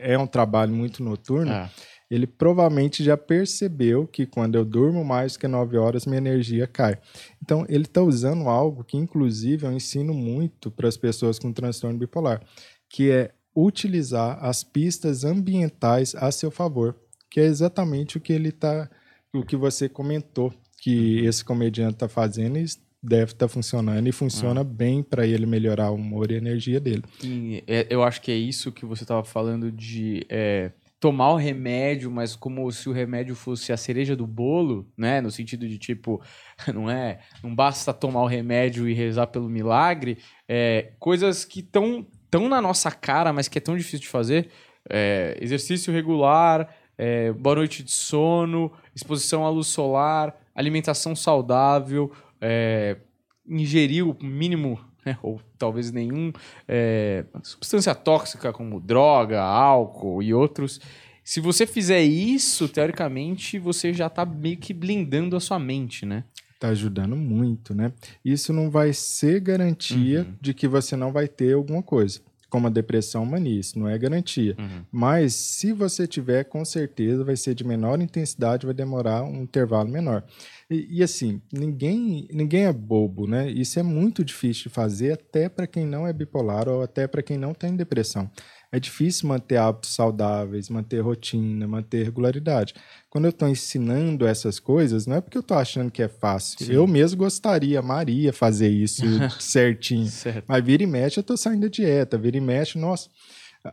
é um trabalho muito noturno. Ah ele provavelmente já percebeu que quando eu durmo mais que 9 horas, minha energia cai. Então, ele está usando algo que, inclusive, eu ensino muito para as pessoas com transtorno bipolar, que é utilizar as pistas ambientais a seu favor, que é exatamente o que ele tá, o que você comentou, que esse comediante está fazendo e deve estar tá funcionando e funciona ah. bem para ele melhorar o humor e a energia dele. E é, eu acho que é isso que você estava falando de é, tomar o remédio, mas como se o remédio fosse a cereja do bolo, né? No sentido de tipo, <laughs> não é, não basta tomar o remédio e rezar pelo milagre, é, coisas que estão tão na nossa cara, mas que é tão difícil de fazer. É, exercício regular, é, boa noite de sono, exposição à luz solar, alimentação saudável, é, ingerir o mínimo, né, ou talvez nenhum, é, substância tóxica como droga, álcool e outros. Se você fizer isso, teoricamente, você já está meio que blindando a sua mente, né? Tá ajudando muito, né? Isso não vai ser garantia uhum. de que você não vai ter alguma coisa como a depressão mania, isso não é garantia. Uhum. Mas se você tiver, com certeza vai ser de menor intensidade, vai demorar um intervalo menor. E, e, assim, ninguém, ninguém é bobo, né? Isso é muito difícil de fazer, até para quem não é bipolar ou até para quem não tem depressão. É difícil manter hábitos saudáveis, manter rotina, manter regularidade. Quando eu estou ensinando essas coisas, não é porque eu estou achando que é fácil. Sim. Eu mesmo gostaria, Maria, fazer isso <laughs> certinho. certo. Mas vira e mexe, eu estou saindo da dieta. Vira e mexe, nossa.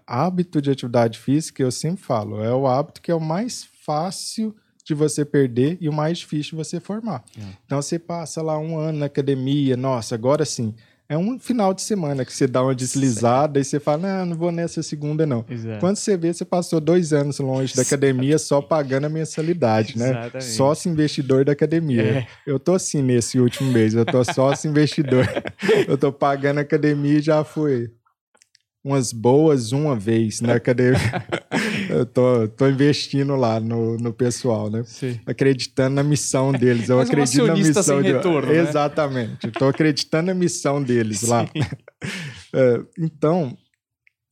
Hábito de atividade física, eu sempre falo, é o hábito que é o mais fácil de você perder e o mais difícil de você formar. É. Então você passa lá um ano na academia, nossa, agora sim. É um final de semana que você dá uma deslizada certo. e você fala, não, não vou nessa segunda, não. Exato. Quando você vê, você passou dois anos longe da academia só pagando a mensalidade, né? Exatamente. Sócio investidor da academia. É. Eu tô assim nesse último mês, eu tô sócio investidor. <laughs> eu tô pagando a academia e já fui umas boas uma vez na academia. <laughs> eu tô, tô investindo lá no, no pessoal, né? Sim. Acreditando na missão deles. Eu Mas acredito na missão de... retorno, né? Exatamente. Tô acreditando na missão deles lá. <laughs> é, então,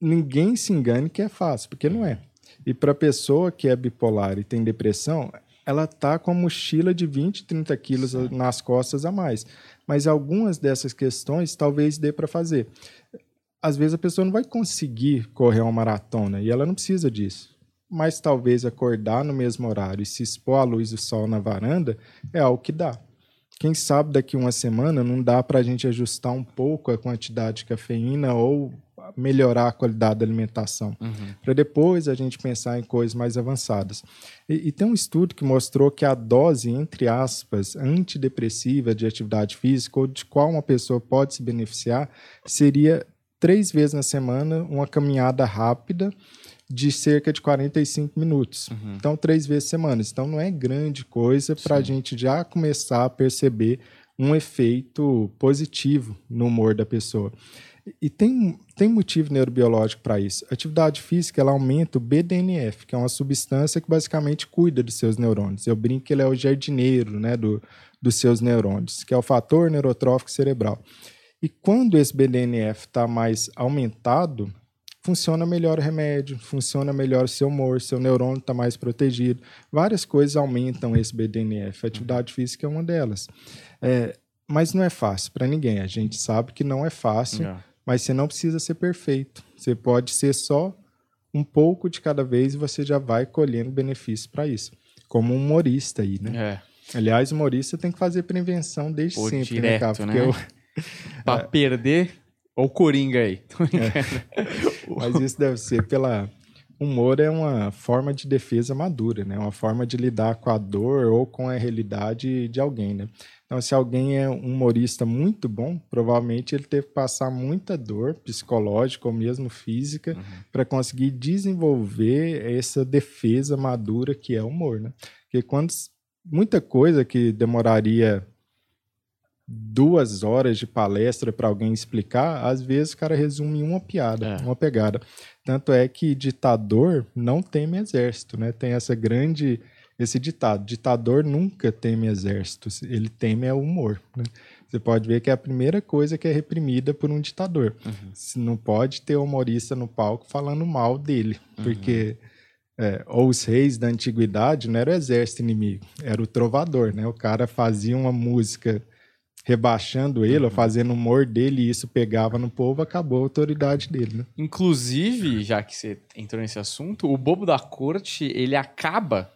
ninguém se engane que é fácil, porque não é. E para pessoa que é bipolar e tem depressão, ela tá com a mochila de 20, 30 quilos nas costas a mais. Mas algumas dessas questões talvez dê para fazer às vezes a pessoa não vai conseguir correr uma maratona e ela não precisa disso. Mas talvez acordar no mesmo horário e se expor à luz do sol na varanda é algo que dá. Quem sabe daqui uma semana não dá para a gente ajustar um pouco a quantidade de cafeína ou melhorar a qualidade da alimentação, uhum. para depois a gente pensar em coisas mais avançadas. E, e, tem um estudo que mostrou que a dose, entre aspas, antidepressiva de atividade física ou de qual uma pessoa pode se beneficiar seria três vezes na semana uma caminhada rápida de cerca de 45 minutos. Uhum. Então, três vezes semana. Então, não é grande coisa para a gente já começar a perceber um efeito positivo no humor da pessoa. E tem, tem motivo neurobiológico para isso. A atividade física ela aumenta o BDNF, que é uma substância que basicamente cuida dos seus neurônios. Eu brinco que ele é o jardineiro né, do, dos seus neurônios, que é o fator neurotrófico cerebral. E quando esse BDNF está mais aumentado, funciona melhor o remédio, funciona melhor o seu humor, seu neurônio está mais protegido. Várias coisas aumentam esse BDNF. A atividade física é uma delas. É, mas não é fácil para ninguém. A gente sabe que não é fácil, é. mas você não precisa ser perfeito. Você pode ser só um pouco de cada vez e você já vai colhendo benefícios para isso. Como um humorista aí, né? É. Aliás, humorista tem que fazer prevenção desde Pô, sempre, né, direto, né, cara? Porque né? <laughs> pra é. perder, ou Coringa aí. <laughs> É. Mas isso deve ser pela. Humor é uma forma de defesa madura, né? Uma forma de lidar com a dor ou com a realidade de alguém, né? Então, se alguém é um humorista muito bom, provavelmente ele teve que passar muita dor psicológica ou mesmo física uhum. para conseguir desenvolver essa defesa madura que é o humor, né? Porque quando muita coisa que demoraria duas horas de palestra para alguém explicar, às vezes o cara resume em uma piada, é. uma pegada. Tanto é que ditador não teme exército, né? Tem essa grande esse ditado: ditador nunca teme exército, ele teme é o humor. Né? Você pode ver que é a primeira coisa que é reprimida por um ditador. Uhum. Não pode ter humorista no palco falando mal dele, uhum. porque é, ou os reis da antiguidade não era o exército inimigo, era o trovador, né? O cara fazia uma música rebaixando ele, uhum. ou fazendo humor dele, e isso pegava no povo, acabou a autoridade dele, né? Inclusive, já que você entrou nesse assunto, o bobo da corte, ele acaba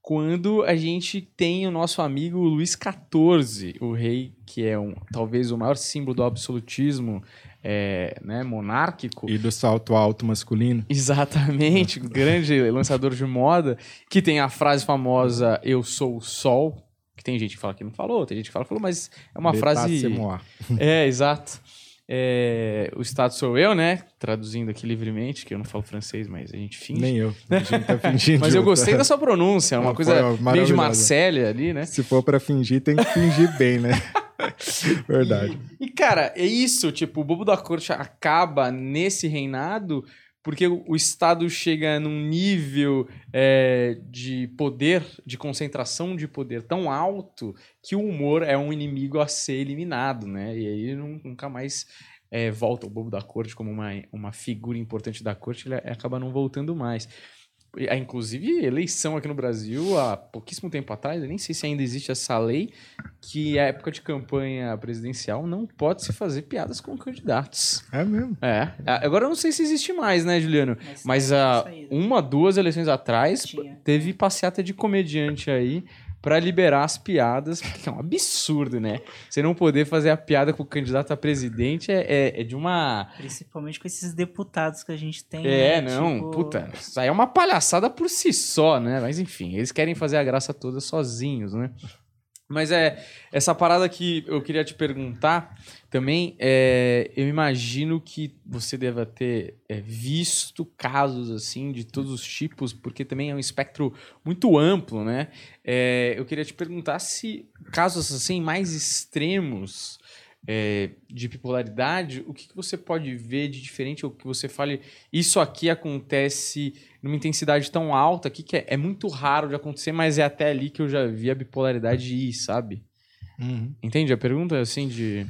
quando a gente tem o nosso amigo Luís XIV, o rei que é um, talvez o maior símbolo do absolutismo é, né, monárquico. E do salto alto masculino. Exatamente, <laughs> grande lançador de moda, que tem a frase famosa Eu sou o sol, que tem gente que fala que não falou, tem gente que fala que falou, mas é uma frase... <laughs> É, exato. É, o Estado sou eu, né? Traduzindo aqui livremente, que eu não falo francês, mas a gente finge. Nem eu. <laughs> A gente tá fingindo. mas eu gostei da sua pronúncia, uma coisa meio de Marselha ali, né? Se for para fingir, tem que fingir <laughs> bem, né? Verdade. E, e, cara, é isso, tipo, o Bobo da Corte acaba nesse reinado porque o Estado chega num nível é, de poder, de concentração de poder tão alto que o humor é um inimigo a ser eliminado, né? E aí nunca mais é, volta o bobo da corte como uma, uma figura importante da corte, ele acaba não voltando mais. Inclusive, eleição aqui no Brasil, há pouquíssimo tempo atrás, eu nem sei se ainda existe essa lei, que a época de campanha presidencial não pode se fazer piadas com candidatos. É mesmo? É. Agora eu não sei se existe mais, né, Juliano? Mas, Mas uh, uma, duas eleições atrás, Tinha. teve passeata de comediante aí para liberar as piadas, <laughs> porque é um absurdo, né? Você não poder fazer a piada com o candidato a presidente é, é, é de uma. Principalmente com esses deputados que a gente tem. É, né? não, tipo... puta. Isso aí é uma palhaçada por si só, né? Mas enfim, eles querem fazer a graça toda sozinhos, né? Mas é essa parada que eu queria te perguntar também. É, eu imagino que você deva ter é, visto casos assim de todos os tipos, porque também é um espectro muito amplo, né? É, eu queria te perguntar se casos assim mais extremos é, de bipolaridade, o que, que você pode ver de diferente ou que você fale, isso aqui acontece numa intensidade tão alta aqui que é, é, muito raro de acontecer, mas é até ali que eu já vi a bipolaridade ir, sabe? Uhum. Entende a pergunta, assim, de...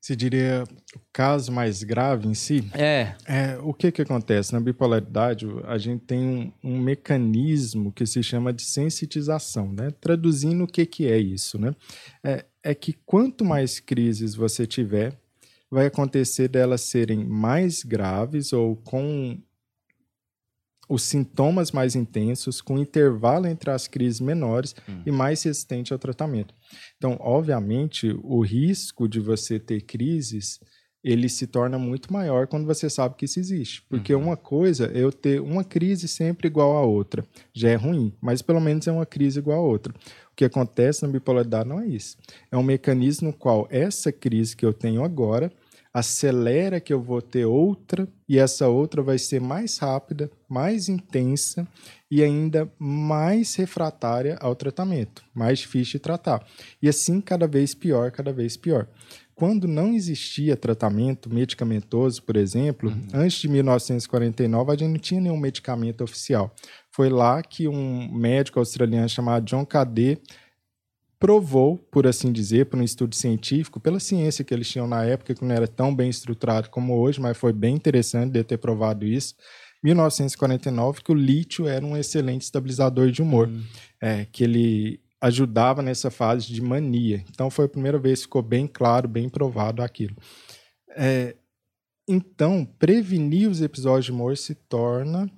Você diria o caso mais grave em si? É. é o que, que acontece? Na bipolaridade, a gente tem um, um mecanismo que se chama de sensitização, né? Traduzindo o que, que é isso, né? É, é que quanto mais crises você tiver, vai acontecer delas serem mais graves ou com os sintomas mais intensos, com intervalo entre as crises menores hum. e mais resistente ao tratamento. Então, obviamente, o risco de você ter crises ele se torna muito maior quando você sabe que isso existe. Porque uhum. uma coisa é eu ter uma crise sempre igual a outra. Já é ruim, mas pelo menos é uma crise igual a outra. O que acontece na bipolaridade não é isso. É um mecanismo no qual essa crise que eu tenho agora acelera que eu vou ter outra e essa outra vai ser mais rápida, mais intensa e ainda mais refratária ao tratamento, mais difícil de tratar. E assim cada vez pior, cada vez pior. Quando não existia tratamento medicamentoso, por exemplo, uhum. antes de 1949 a gente não tinha nenhum medicamento oficial. Foi lá que um médico australiano chamado John Cadê provou, por assim dizer, por um estudo científico, pela ciência que eles tinham na época, que não era tão bem estruturado como hoje, mas foi bem interessante de ter provado isso, 1949, que o lítio era um excelente estabilizador de humor, hum. é, que ele ajudava nessa fase de mania. Então foi a primeira vez que ficou bem claro, bem provado aquilo. É, então, prevenir os episódios de humor se torna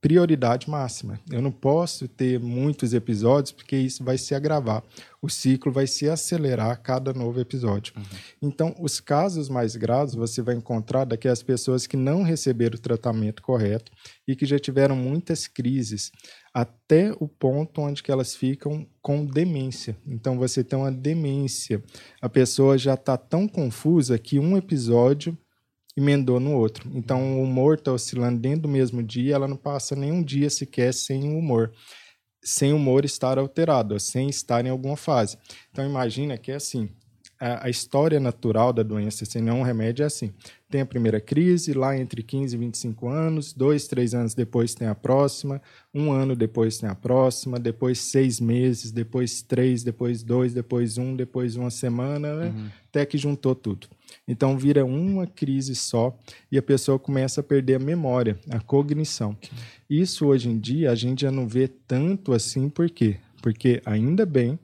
prioridade máxima. Eu não posso ter muitos episódios porque isso vai se agravar. O ciclo vai se acelerar a cada novo episódio. Uhum. Então, os casos mais graves você vai encontrar daquelas pessoas que não receberam o tratamento correto e que já tiveram muitas crises até o ponto onde que elas ficam com demência. Então, você tem uma demência. A pessoa já está tão confusa que um episódio emendou no outro. Então o humor está oscilando dentro do mesmo dia, ela não passa nenhum dia sequer sem humor. Sem humor estar alterado, sem estar em alguma fase. Então imagina que é assim, a, a história natural da doença sem nenhum remédio é assim. Tem a primeira crise, lá entre 15 e 25 anos, dois, três anos depois tem a próxima, um ano depois tem a próxima, depois seis meses, depois três, depois dois, depois um, depois uma semana, né? Uhum. até que juntou tudo. Então vira uma crise só e a pessoa começa a perder a memória, a cognição. Isso hoje em dia a gente já não vê tanto assim, por quê? Porque ainda bem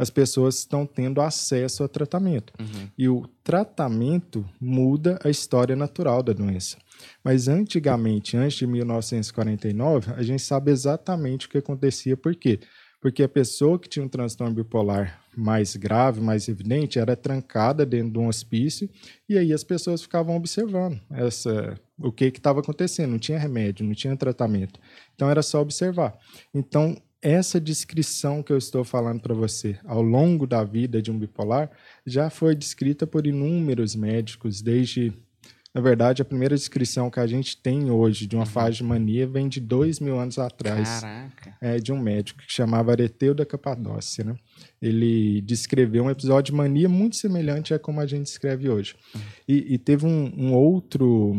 as pessoas estão tendo acesso ao tratamento. Uhum. E o tratamento muda a história natural da doença. Mas antigamente, antes de 1949, a gente sabe exatamente o que acontecia. Por quê? Porque a pessoa que tinha um transtorno bipolar mais grave, mais evidente, era trancada dentro de um hospício e aí as pessoas ficavam observando essa, o que estava acontecendo. Não tinha remédio, não tinha tratamento. Então era só observar. Então, essa descrição que eu estou falando para você ao longo da vida de um bipolar já foi descrita por inúmeros médicos desde na verdade, a primeira descrição que a gente tem hoje de uma uhum. fase de mania vem de dois mil anos atrás. Caraca. É, de um médico que chamava Areteu da Capadócia. Né? Ele descreveu um episódio de mania muito semelhante a como a gente escreve hoje. Uhum. E, e, teve um, um outro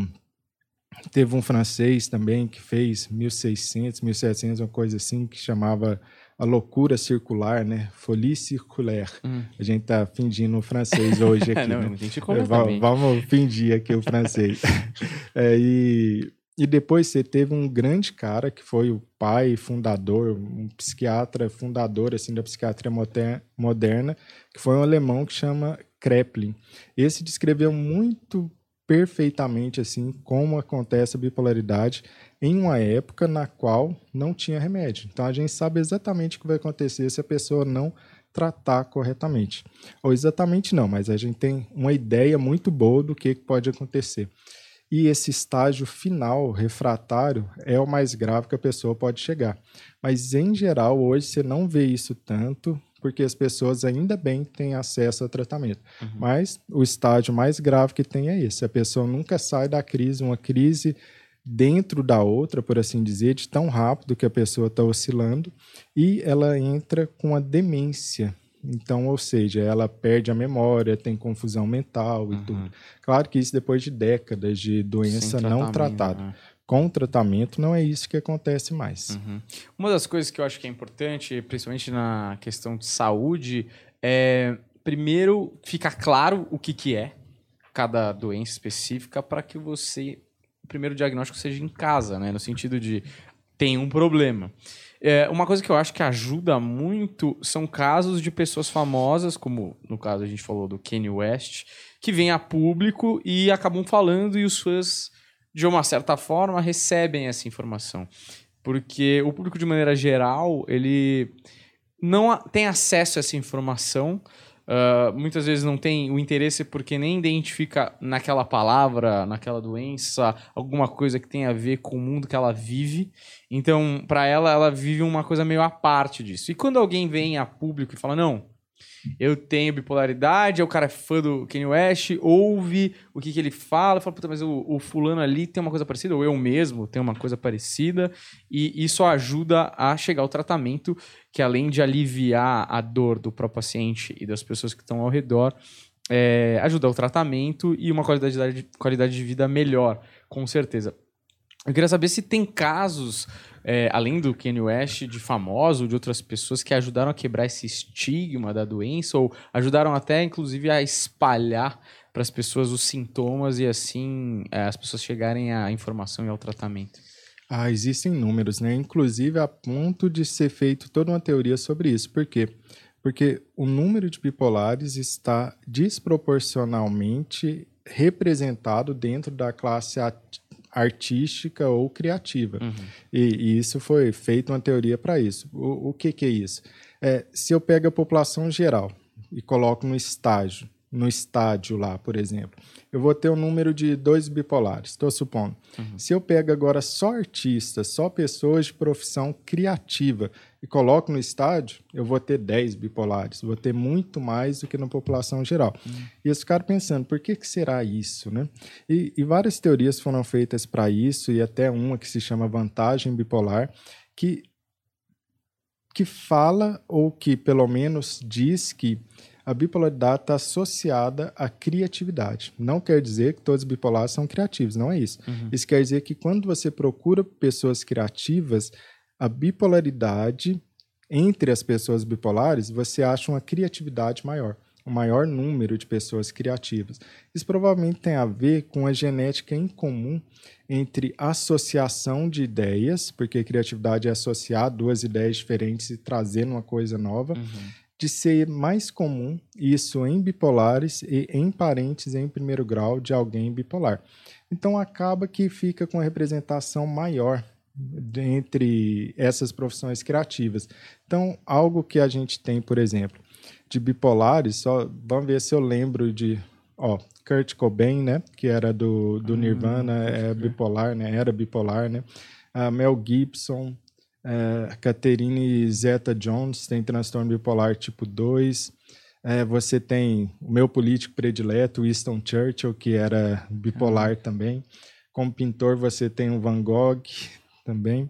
Teve um francês também que fez 1600, 1700, uma coisa assim, que chamava a loucura circular, né? Folie circulaire. Hum. A gente tá fingindo o francês hoje <laughs> aqui. Não, né? a gente é, vamos fingir aqui o francês. <laughs> é, e, e depois você teve um grande cara que foi o pai fundador, um psiquiatra fundador assim da psiquiatria moderna, que foi um alemão que chama Kreplin. Esse descreveu muito perfeitamente assim como acontece a bipolaridade em uma época na qual não tinha remédio. Então a gente sabe exatamente o que vai acontecer se a pessoa não tratar corretamente. Ou exatamente não, mas a gente tem uma ideia muito boa do que pode acontecer. E esse estágio final, refratário, é o mais grave que a pessoa pode chegar. Mas, em geral, hoje você não vê isso tanto, porque as pessoas ainda bem têm acesso ao tratamento. Uhum. Mas o estágio mais grave que tem é esse: a pessoa nunca sai da crise, uma crise dentro da outra, por assim dizer, de tão rápido que a pessoa está oscilando, e ela entra com a demência. Então, ou seja, ela perde a memória, tem confusão mental e uhum. tudo. Claro que isso depois de décadas de doença não tratada. Né? Com tratamento, não é isso que acontece mais. Uhum. Uma das coisas que eu acho que é importante, principalmente na questão de saúde, é primeiro ficar claro o que, que é cada doença específica para que você primeiro diagnóstico seja em casa, né? No sentido de tem um problema. É, uma coisa que eu acho que ajuda muito são casos de pessoas famosas, como no caso a gente falou do Kanye West, que vêm a público e acabam falando e os fãs, de uma certa forma, recebem essa informação. Porque o público, de maneira geral, ele não tem acesso a essa informação Uh, muitas vezes não tem o interesse porque nem identifica naquela palavra, naquela doença, alguma coisa que tem a ver com o mundo que ela vive. Então, para ela, ela vive uma coisa meio à parte disso. E quando alguém vem a público e fala: Não, eu tenho bipolaridade, o cara é fã do Kanye West, ouve o que, que ele fala, fala, puta, mas o, o, fulano ali tem uma coisa parecida, ou eu mesmo tenho uma coisa parecida, e isso ajuda a chegar ao tratamento, que além de aliviar a dor do próprio paciente e das pessoas que estão ao redor, é, ajuda o tratamento e uma qualidade de, qualidade de vida melhor, com certeza. Eu queria saber se tem casos é, além do Kanye West, de famoso, de outras pessoas que ajudaram a quebrar esse estigma da doença ou ajudaram até, inclusive, a espalhar para as pessoas os sintomas e assim é, as pessoas chegarem à informação e ao tratamento? Ah, existem números, né? Inclusive a ponto de ser feito toda uma teoria sobre isso. Por quê? Porque o número de bipolares está desproporcionalmente representado dentro da classe artística ou criativa. Uhum. E, e, isso foi feito uma teoria para isso. O, o que, que é isso? É, se eu pego a população geral e coloco no estágio, no estádio lá, por exemplo, eu vou ter um número de dois bipolares, estou supondo. Uhum. Se eu pego agora só artistas, só pessoas de profissão criativa e coloco no estádio, eu vou ter 10 bipolares, vou ter muito mais do que na população geral. Uhum. E eles ficaram pensando, por que, que será isso? Né? E, e várias teorias foram feitas para isso, e até uma que se chama vantagem bipolar, que, que fala, ou que pelo menos diz que a bipolaridade está associada à criatividade. Não quer dizer que todos os bipolares são criativos, não é isso. Uhum. Isso quer dizer que quando você procura pessoas criativas, a bipolaridade entre as pessoas bipolares, você acha uma criatividade maior, um maior número de pessoas criativas. Isso provavelmente tem a ver com a genética em comum entre associação de ideias, porque criatividade é associar duas ideias diferentes e trazer uma coisa nova. Uhum de ser mais comum isso em bipolares e em parentes em primeiro grau de alguém bipolar. Então acaba que fica com a representação maior entre essas profissões criativas. Então, algo que a gente tem, por exemplo, de bipolares, só vamos ver se eu lembro de, ó, Kurt Cobain, né, que era do, do hum, Nirvana, é bipolar, né, era bipolar, né, uh, Mel Gibson, uh, Catherine Zeta-Jones tem transtorno bipolar tipo 2, é, você tem o meu político predileto, Winston Churchill, que era bipolar também. Como pintor, você tem o Van Gogh também.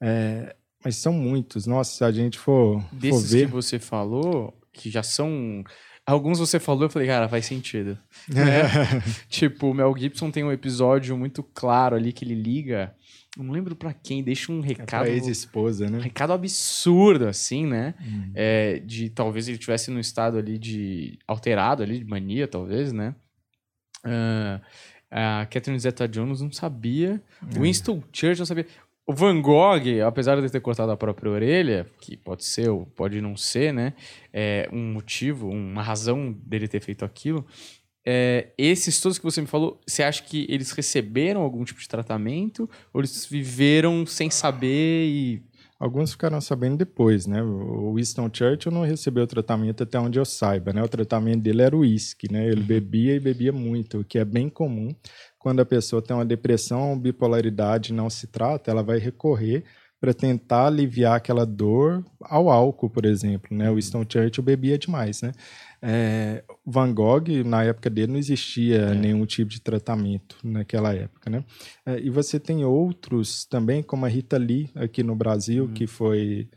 É, mas são muitos. Nossa, se a gente for, Desses for ver... que você falou, que já são... Alguns você falou, eu falei, cara, faz sentido. né? <laughs> tipo, o Mel Gibson tem um episódio muito claro ali que ele liga não lembro para quem, deixa um recado. É ex-esposa, né? Um recado absurdo, assim, né? Hum. É, de talvez ele tivesse num estado ali de. alterado ali, de mania, talvez, né? Uh, a Catherine Zeta Jones não sabia. É. Winston Churchill não sabia. O Van Gogh, apesar de ter cortado a própria orelha, que pode ser ou pode não ser, né? É um motivo, uma razão dele ter feito aquilo. É, esses todos que você me falou, você acha que eles receberam algum tipo de tratamento? Ou eles viveram sem saber e. Alguns ficaram sabendo depois, né? O Winston Churchill não recebeu tratamento até onde eu saiba, né? O tratamento dele era o uísque, né? Ele uhum. bebia e bebia muito, o que é bem comum. Quando a pessoa tem uma depressão bipolaridade e não se trata, ela vai recorrer para tentar aliviar aquela dor ao álcool, por exemplo, né? O Winston Churchill bebia demais, né? É, Van Gogh, na época dele, não existia é. nenhum tipo de tratamento naquela época, né? É, e você tem outros também, como a Rita Lee, aqui no Brasil, uhum. que foi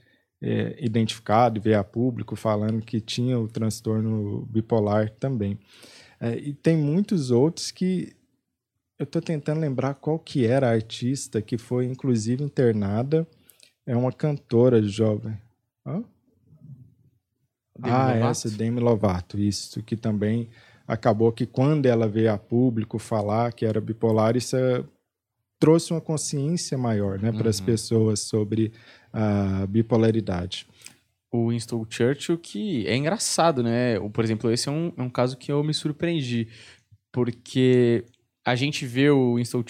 é, identificado e veio a público falando que tinha o transtorno bipolar também. É, e tem muitos outros que eu estou tentando lembrar qual que era a artista que foi, inclusive, internada. É uma cantora jovem. Hã? Demi ah, Lovato? essa, Demi Lovato, isso, que também acabou que quando ela veio a público falar que era bipolar, isso é, trouxe uma consciência maior né, para as uhum. pessoas sobre a bipolaridade. O Winston Churchill, que é engraçado, né? Por exemplo, esse é um, é um caso que eu me surpreendi, porque a gente vê o Winston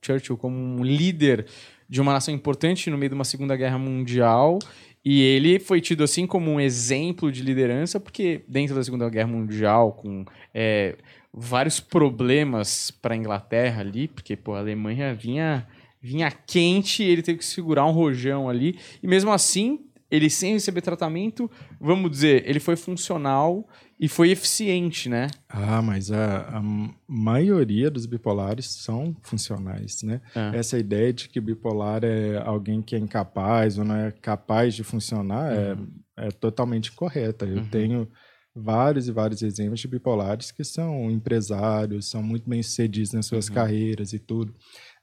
Churchill como um líder de uma nação importante no meio de uma Segunda Guerra Mundial e ele foi tido assim como um exemplo de liderança, porque dentro da Segunda Guerra Mundial, com é, vários problemas para a Inglaterra ali, porque pô, a Alemanha vinha, vinha quente, ele teve que segurar um rojão ali, e mesmo assim, ele sem receber tratamento, vamos dizer, ele foi funcional e foi eficiente, né? Ah, mas a, a maioria dos bipolares são funcionais, né? É. Essa ideia de que bipolar é alguém que é incapaz ou não é capaz de funcionar é, uhum. é, é, totalmente correta. Eu uhum. tenho vários e vários exemplos de bipolares que são empresários, são muito bem sucedidos nas suas uhum. carreiras e tudo.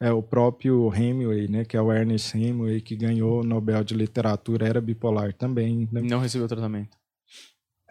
É o próprio Hemingway, né, que é o Ernest Hemingway, que ganhou o Nobel de Literatura, era bipolar também. Né? Não recebeu tratamento.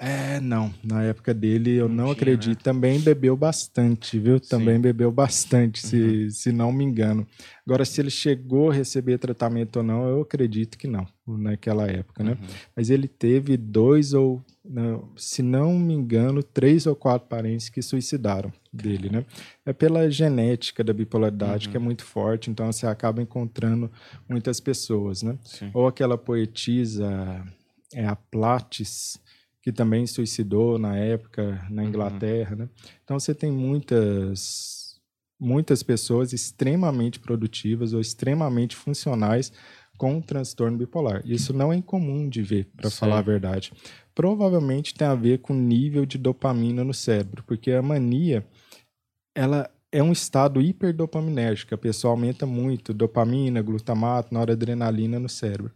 É, não. Na época dele, eu não, não tinha, acredito. Né? Também bebeu bastante, viu? Também Sim. bebeu bastante, se, uhum. se não me engano. Agora, se ele chegou a receber tratamento ou não, eu acredito que não, naquela época, né? Uhum. Mas ele teve dois ou, não, se não me engano, três ou quatro parentes que suicidaram dele, né? É pela genética da bipolaridade uhum. que é muito forte, então você acaba encontrando muitas pessoas, né? Sim. Ou aquela poetisa, é a Plates que também suicidou na época na uhum. Inglaterra, uhum. né? Então você tem muitas muitas pessoas extremamente produtivas ou extremamente funcionais com transtorno bipolar. Isso não é incomum de ver, para falar a verdade. Provavelmente tem a ver com o nível de dopamina no cérebro, porque a mania ela é um estado hiperdopaminérgico, a pessoa aumenta muito dopamina, glutamato, noradrenalina no cérebro.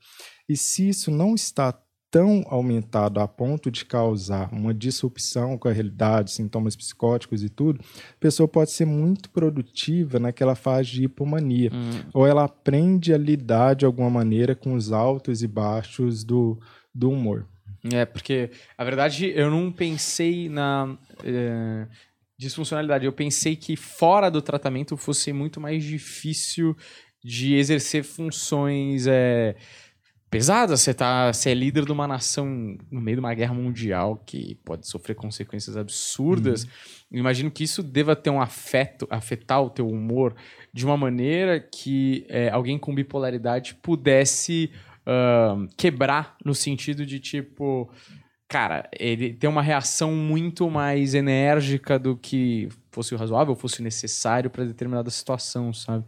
E se isso não está tão aumentado a ponto de causar uma disrupção com a realidade, sintomas psicóticos e tudo, a pessoa pode ser muito produtiva naquela fase de hipomania. Hum. Ou ela aprende a lidar de alguma maneira com os altos e baixos do, do humor. É, porque, a verdade, eu não pensei na. É, disfuncionalidade. Eu pensei que fora do tratamento fosse muito mais difícil de exercer funções. É, pesada. Você tá, você é líder de uma nação no meio de uma guerra mundial que pode sofrer consequências absurdas. Uhum. Imagino que isso deva ter um afeto, afetar o teu humor de uma maneira que é, alguém com bipolaridade pudesse uh, quebrar no sentido de tipo, cara, ele tem uma reação muito mais enérgica do que fosse o razoável, fosse necessário para determinada situação, sabe?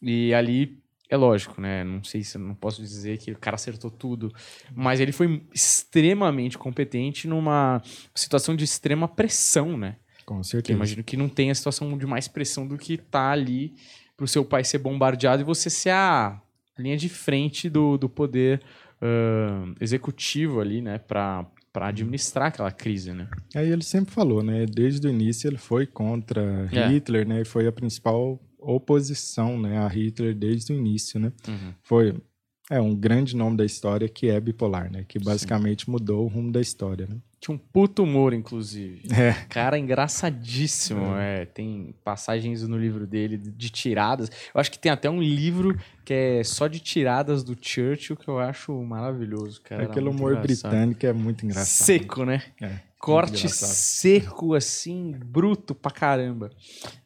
E ali é lógico, né? Não sei se não posso dizer que o cara acertou tudo, mas ele foi extremamente competente numa situação de extrema pressão, né? Com certeza. Eu imagino que não tem a situação de mais pressão do que tá ali pro seu pai ser bombardeado e você ser a linha de frente do, do poder uh, executivo ali, né? Pra, para administrar aquela crise, né? Aí ele sempre falou, né? Desde o início ele foi contra é. Hitler, né? Foi a principal oposição né, a Hitler desde o início, né? Uhum. Foi é um grande nome da história que é bipolar, né? Que basicamente Sim. mudou o rumo da história, né? Tinha um puto humor, inclusive. <laughs> É. Cara engraçadíssimo. É. é. Tem passagens no livro dele de tiradas. Eu acho que tem até um livro que é só de tiradas do Churchill que eu acho maravilhoso, cara. Aquele humor engraçado. britânico é muito engraçado. Seco, né? É. Corte seco, assim, bruto pra caramba.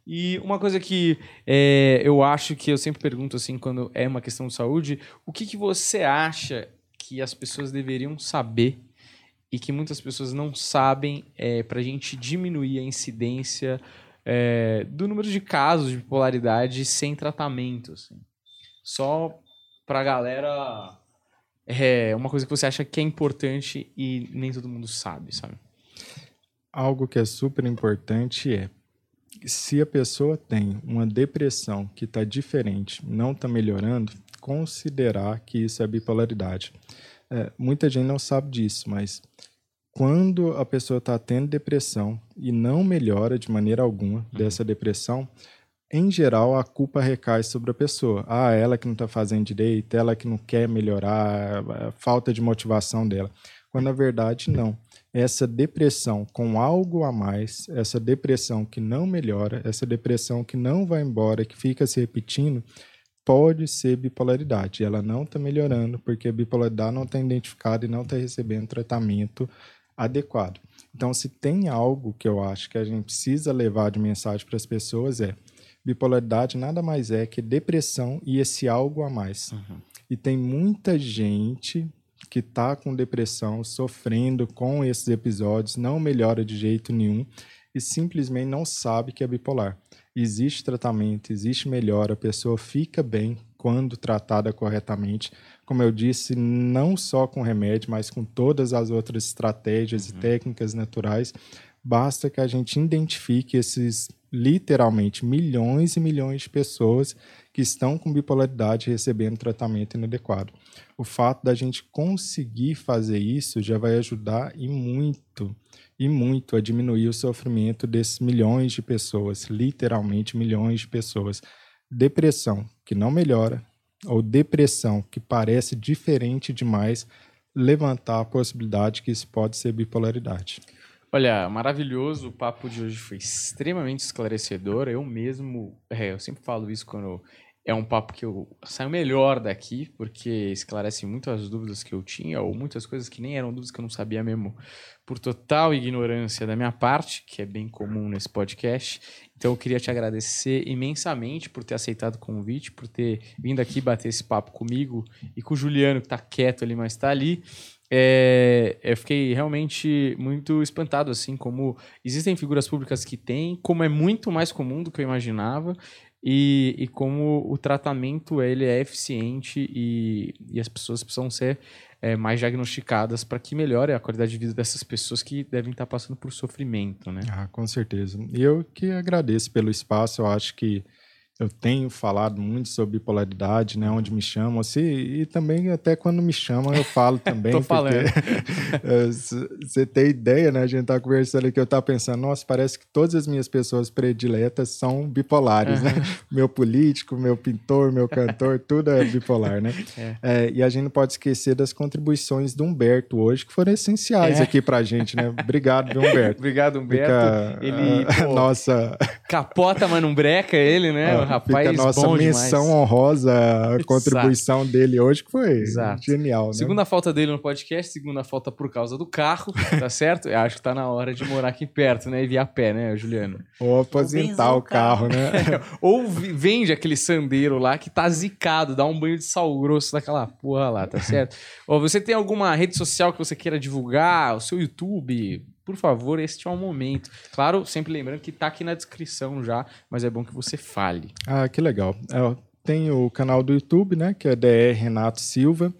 E uma coisa que é, eu acho que eu sempre pergunto, assim, quando é uma questão de saúde, o que, que você acha que as pessoas deveriam saber e que muitas pessoas não sabem é, para a gente diminuir a incidência é, do número de casos de bipolaridade sem tratamento. Assim. Só para a galera. É uma coisa que você acha que é importante e nem todo mundo sabe, sabe? Algo que é super importante é se a pessoa tem uma depressão que está diferente, não está melhorando, considerar que isso é bipolaridade. É, muita gente não sabe disso, mas quando a pessoa está tendo depressão e não melhora de maneira alguma uhum. dessa depressão, em geral a culpa recai sobre a pessoa. Ah, ela que não está fazendo direito, ela que não quer melhorar, falta de motivação dela. Quando na verdade não. Essa depressão com algo a mais, essa depressão que não melhora, essa depressão que não vai embora, que fica se repetindo, pode ser bipolaridade. Ela não está melhorando porque a bipolaridade não está identificada e não está recebendo tratamento adequado. Então, se tem algo que eu acho que a gente precisa levar de mensagem para as pessoas é bipolaridade nada mais é que depressão e esse algo a mais. Uhum. E tem muita gente que está com depressão, sofrendo com esses episódios, não melhora de jeito nenhum e simplesmente não sabe que é bipolar. Existe tratamento, existe melhora, a pessoa fica bem quando tratada corretamente. Como eu disse, não só com remédio, mas com todas as outras estratégias uhum. e técnicas naturais. Basta que a gente identifique esses literalmente milhões e milhões de pessoas que estão com bipolaridade recebendo tratamento inadequado. O fato da gente conseguir fazer isso já vai ajudar e muito e muito a diminuir o sofrimento desses milhões de pessoas, literalmente milhões de pessoas. Depressão que não melhora ou depressão que parece diferente demais, levantar a possibilidade que isso pode ser bipolaridade. Olha, maravilhoso. O papo de hoje foi extremamente esclarecedor. Eu mesmo, é, eu sempre falo isso quando é um papo que eu saio melhor daqui, porque esclarece muitas dúvidas que eu tinha, ou muitas coisas que nem eram dúvidas que eu não sabia mesmo, por total ignorância da minha parte, que é bem comum nesse podcast. Então eu queria te agradecer imensamente por ter aceitado o convite, por ter vindo aqui bater esse papo comigo e com o Juliano, que está quieto ali, mas está ali. É, eu fiquei realmente muito espantado, assim, como existem figuras públicas que têm, como é muito mais comum do que eu imaginava e, e como o tratamento ele é eficiente e, e as pessoas precisam ser é, mais diagnosticadas para que melhore a qualidade de vida dessas pessoas que devem estar passando por sofrimento, né? Ah, com certeza. E eu que agradeço pelo espaço, eu acho que eu tenho falado muito sobre bipolaridade, né? Onde me chamam, assim, e também até quando me chamam eu falo <laughs> também. Tô falando. <laughs> Você tem ideia, né? A gente tá conversando aqui, eu tava pensando, nossa, parece que todas as minhas pessoas prediletas são bipolares, uhum. né? <laughs> Meu político, meu pintor, meu cantor, tudo é bipolar, né? É. É, e a gente não pode esquecer das contribuições do Humberto hoje, que foram essenciais é. aqui pra gente, né? Obrigado, Humberto? Obrigado, Humberto. Fica, Ele, pô, nossa... Capota, mas não breca ele, né? Rapaz fica a nossa bom menção demais. honrosa, a contribuição dele hoje, que foi Exato. genial, né? Segunda falta dele no podcast, segunda falta por causa do carro, tá <laughs> certo? Eu acho que tá na hora de morar aqui perto, né? E vir a pé, né, Juliano? Ou aposentar Ou o carro, né? <laughs> Ou vende aquele sandeiro lá que tá zicado, dá um banho de sal grosso naquela porra lá, tá certo? <laughs> Ou você tem alguma rede social que você queira divulgar, o seu YouTube, por favor, este é o momento. Claro, sempre lembrando que tá aqui na descrição já, mas é bom que você fale. Ah, que legal. É, tem o canal do YouTube, né? Que é DR Renato Silva.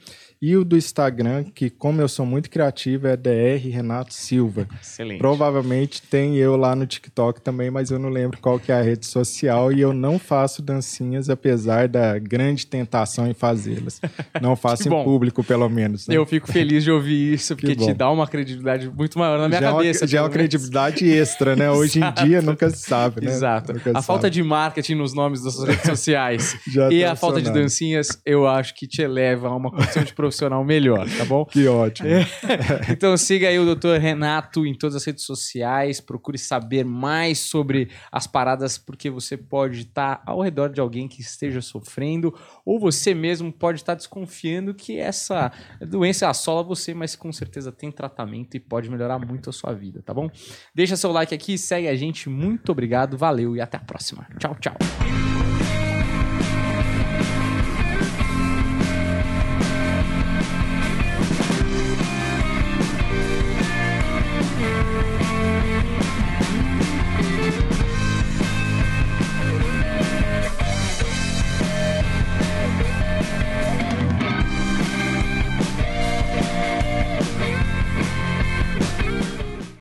E o do Instagram, que como eu sou muito criativo, é DR Renato Silva. Excelente. Provavelmente tem eu lá no TikTok também, mas eu não lembro qual que é a rede social e eu não faço dancinhas, apesar da grande tentação em fazê-las. Não <laughs> faço em público, pelo menos. né? Eu fico feliz de ouvir isso, porque te dá uma credibilidade muito maior na minha já cabeça. É uma, já é uma credibilidade extra, né? <laughs> Hoje em dia nunca se sabe, né? Exato. Nunca A se falta sabe. de marketing nos nomes das redes <laughs> sociais Já e a falta de dancinhas, eu acho que te eleva a uma condição de profissional melhor, tá bom? Que ótimo. <laughs> Então siga aí o Dr. Renato em todas as redes sociais, procure saber mais sobre as paradas, porque você pode estar ao redor de alguém que esteja sofrendo, ou você mesmo pode estar desconfiando que essa doença assola você, mas com certeza tem tratamento e pode melhorar muito a sua vida, tá bom? Deixa seu like aqui, segue a gente, muito obrigado, valeu e até a próxima. Tchau, tchau.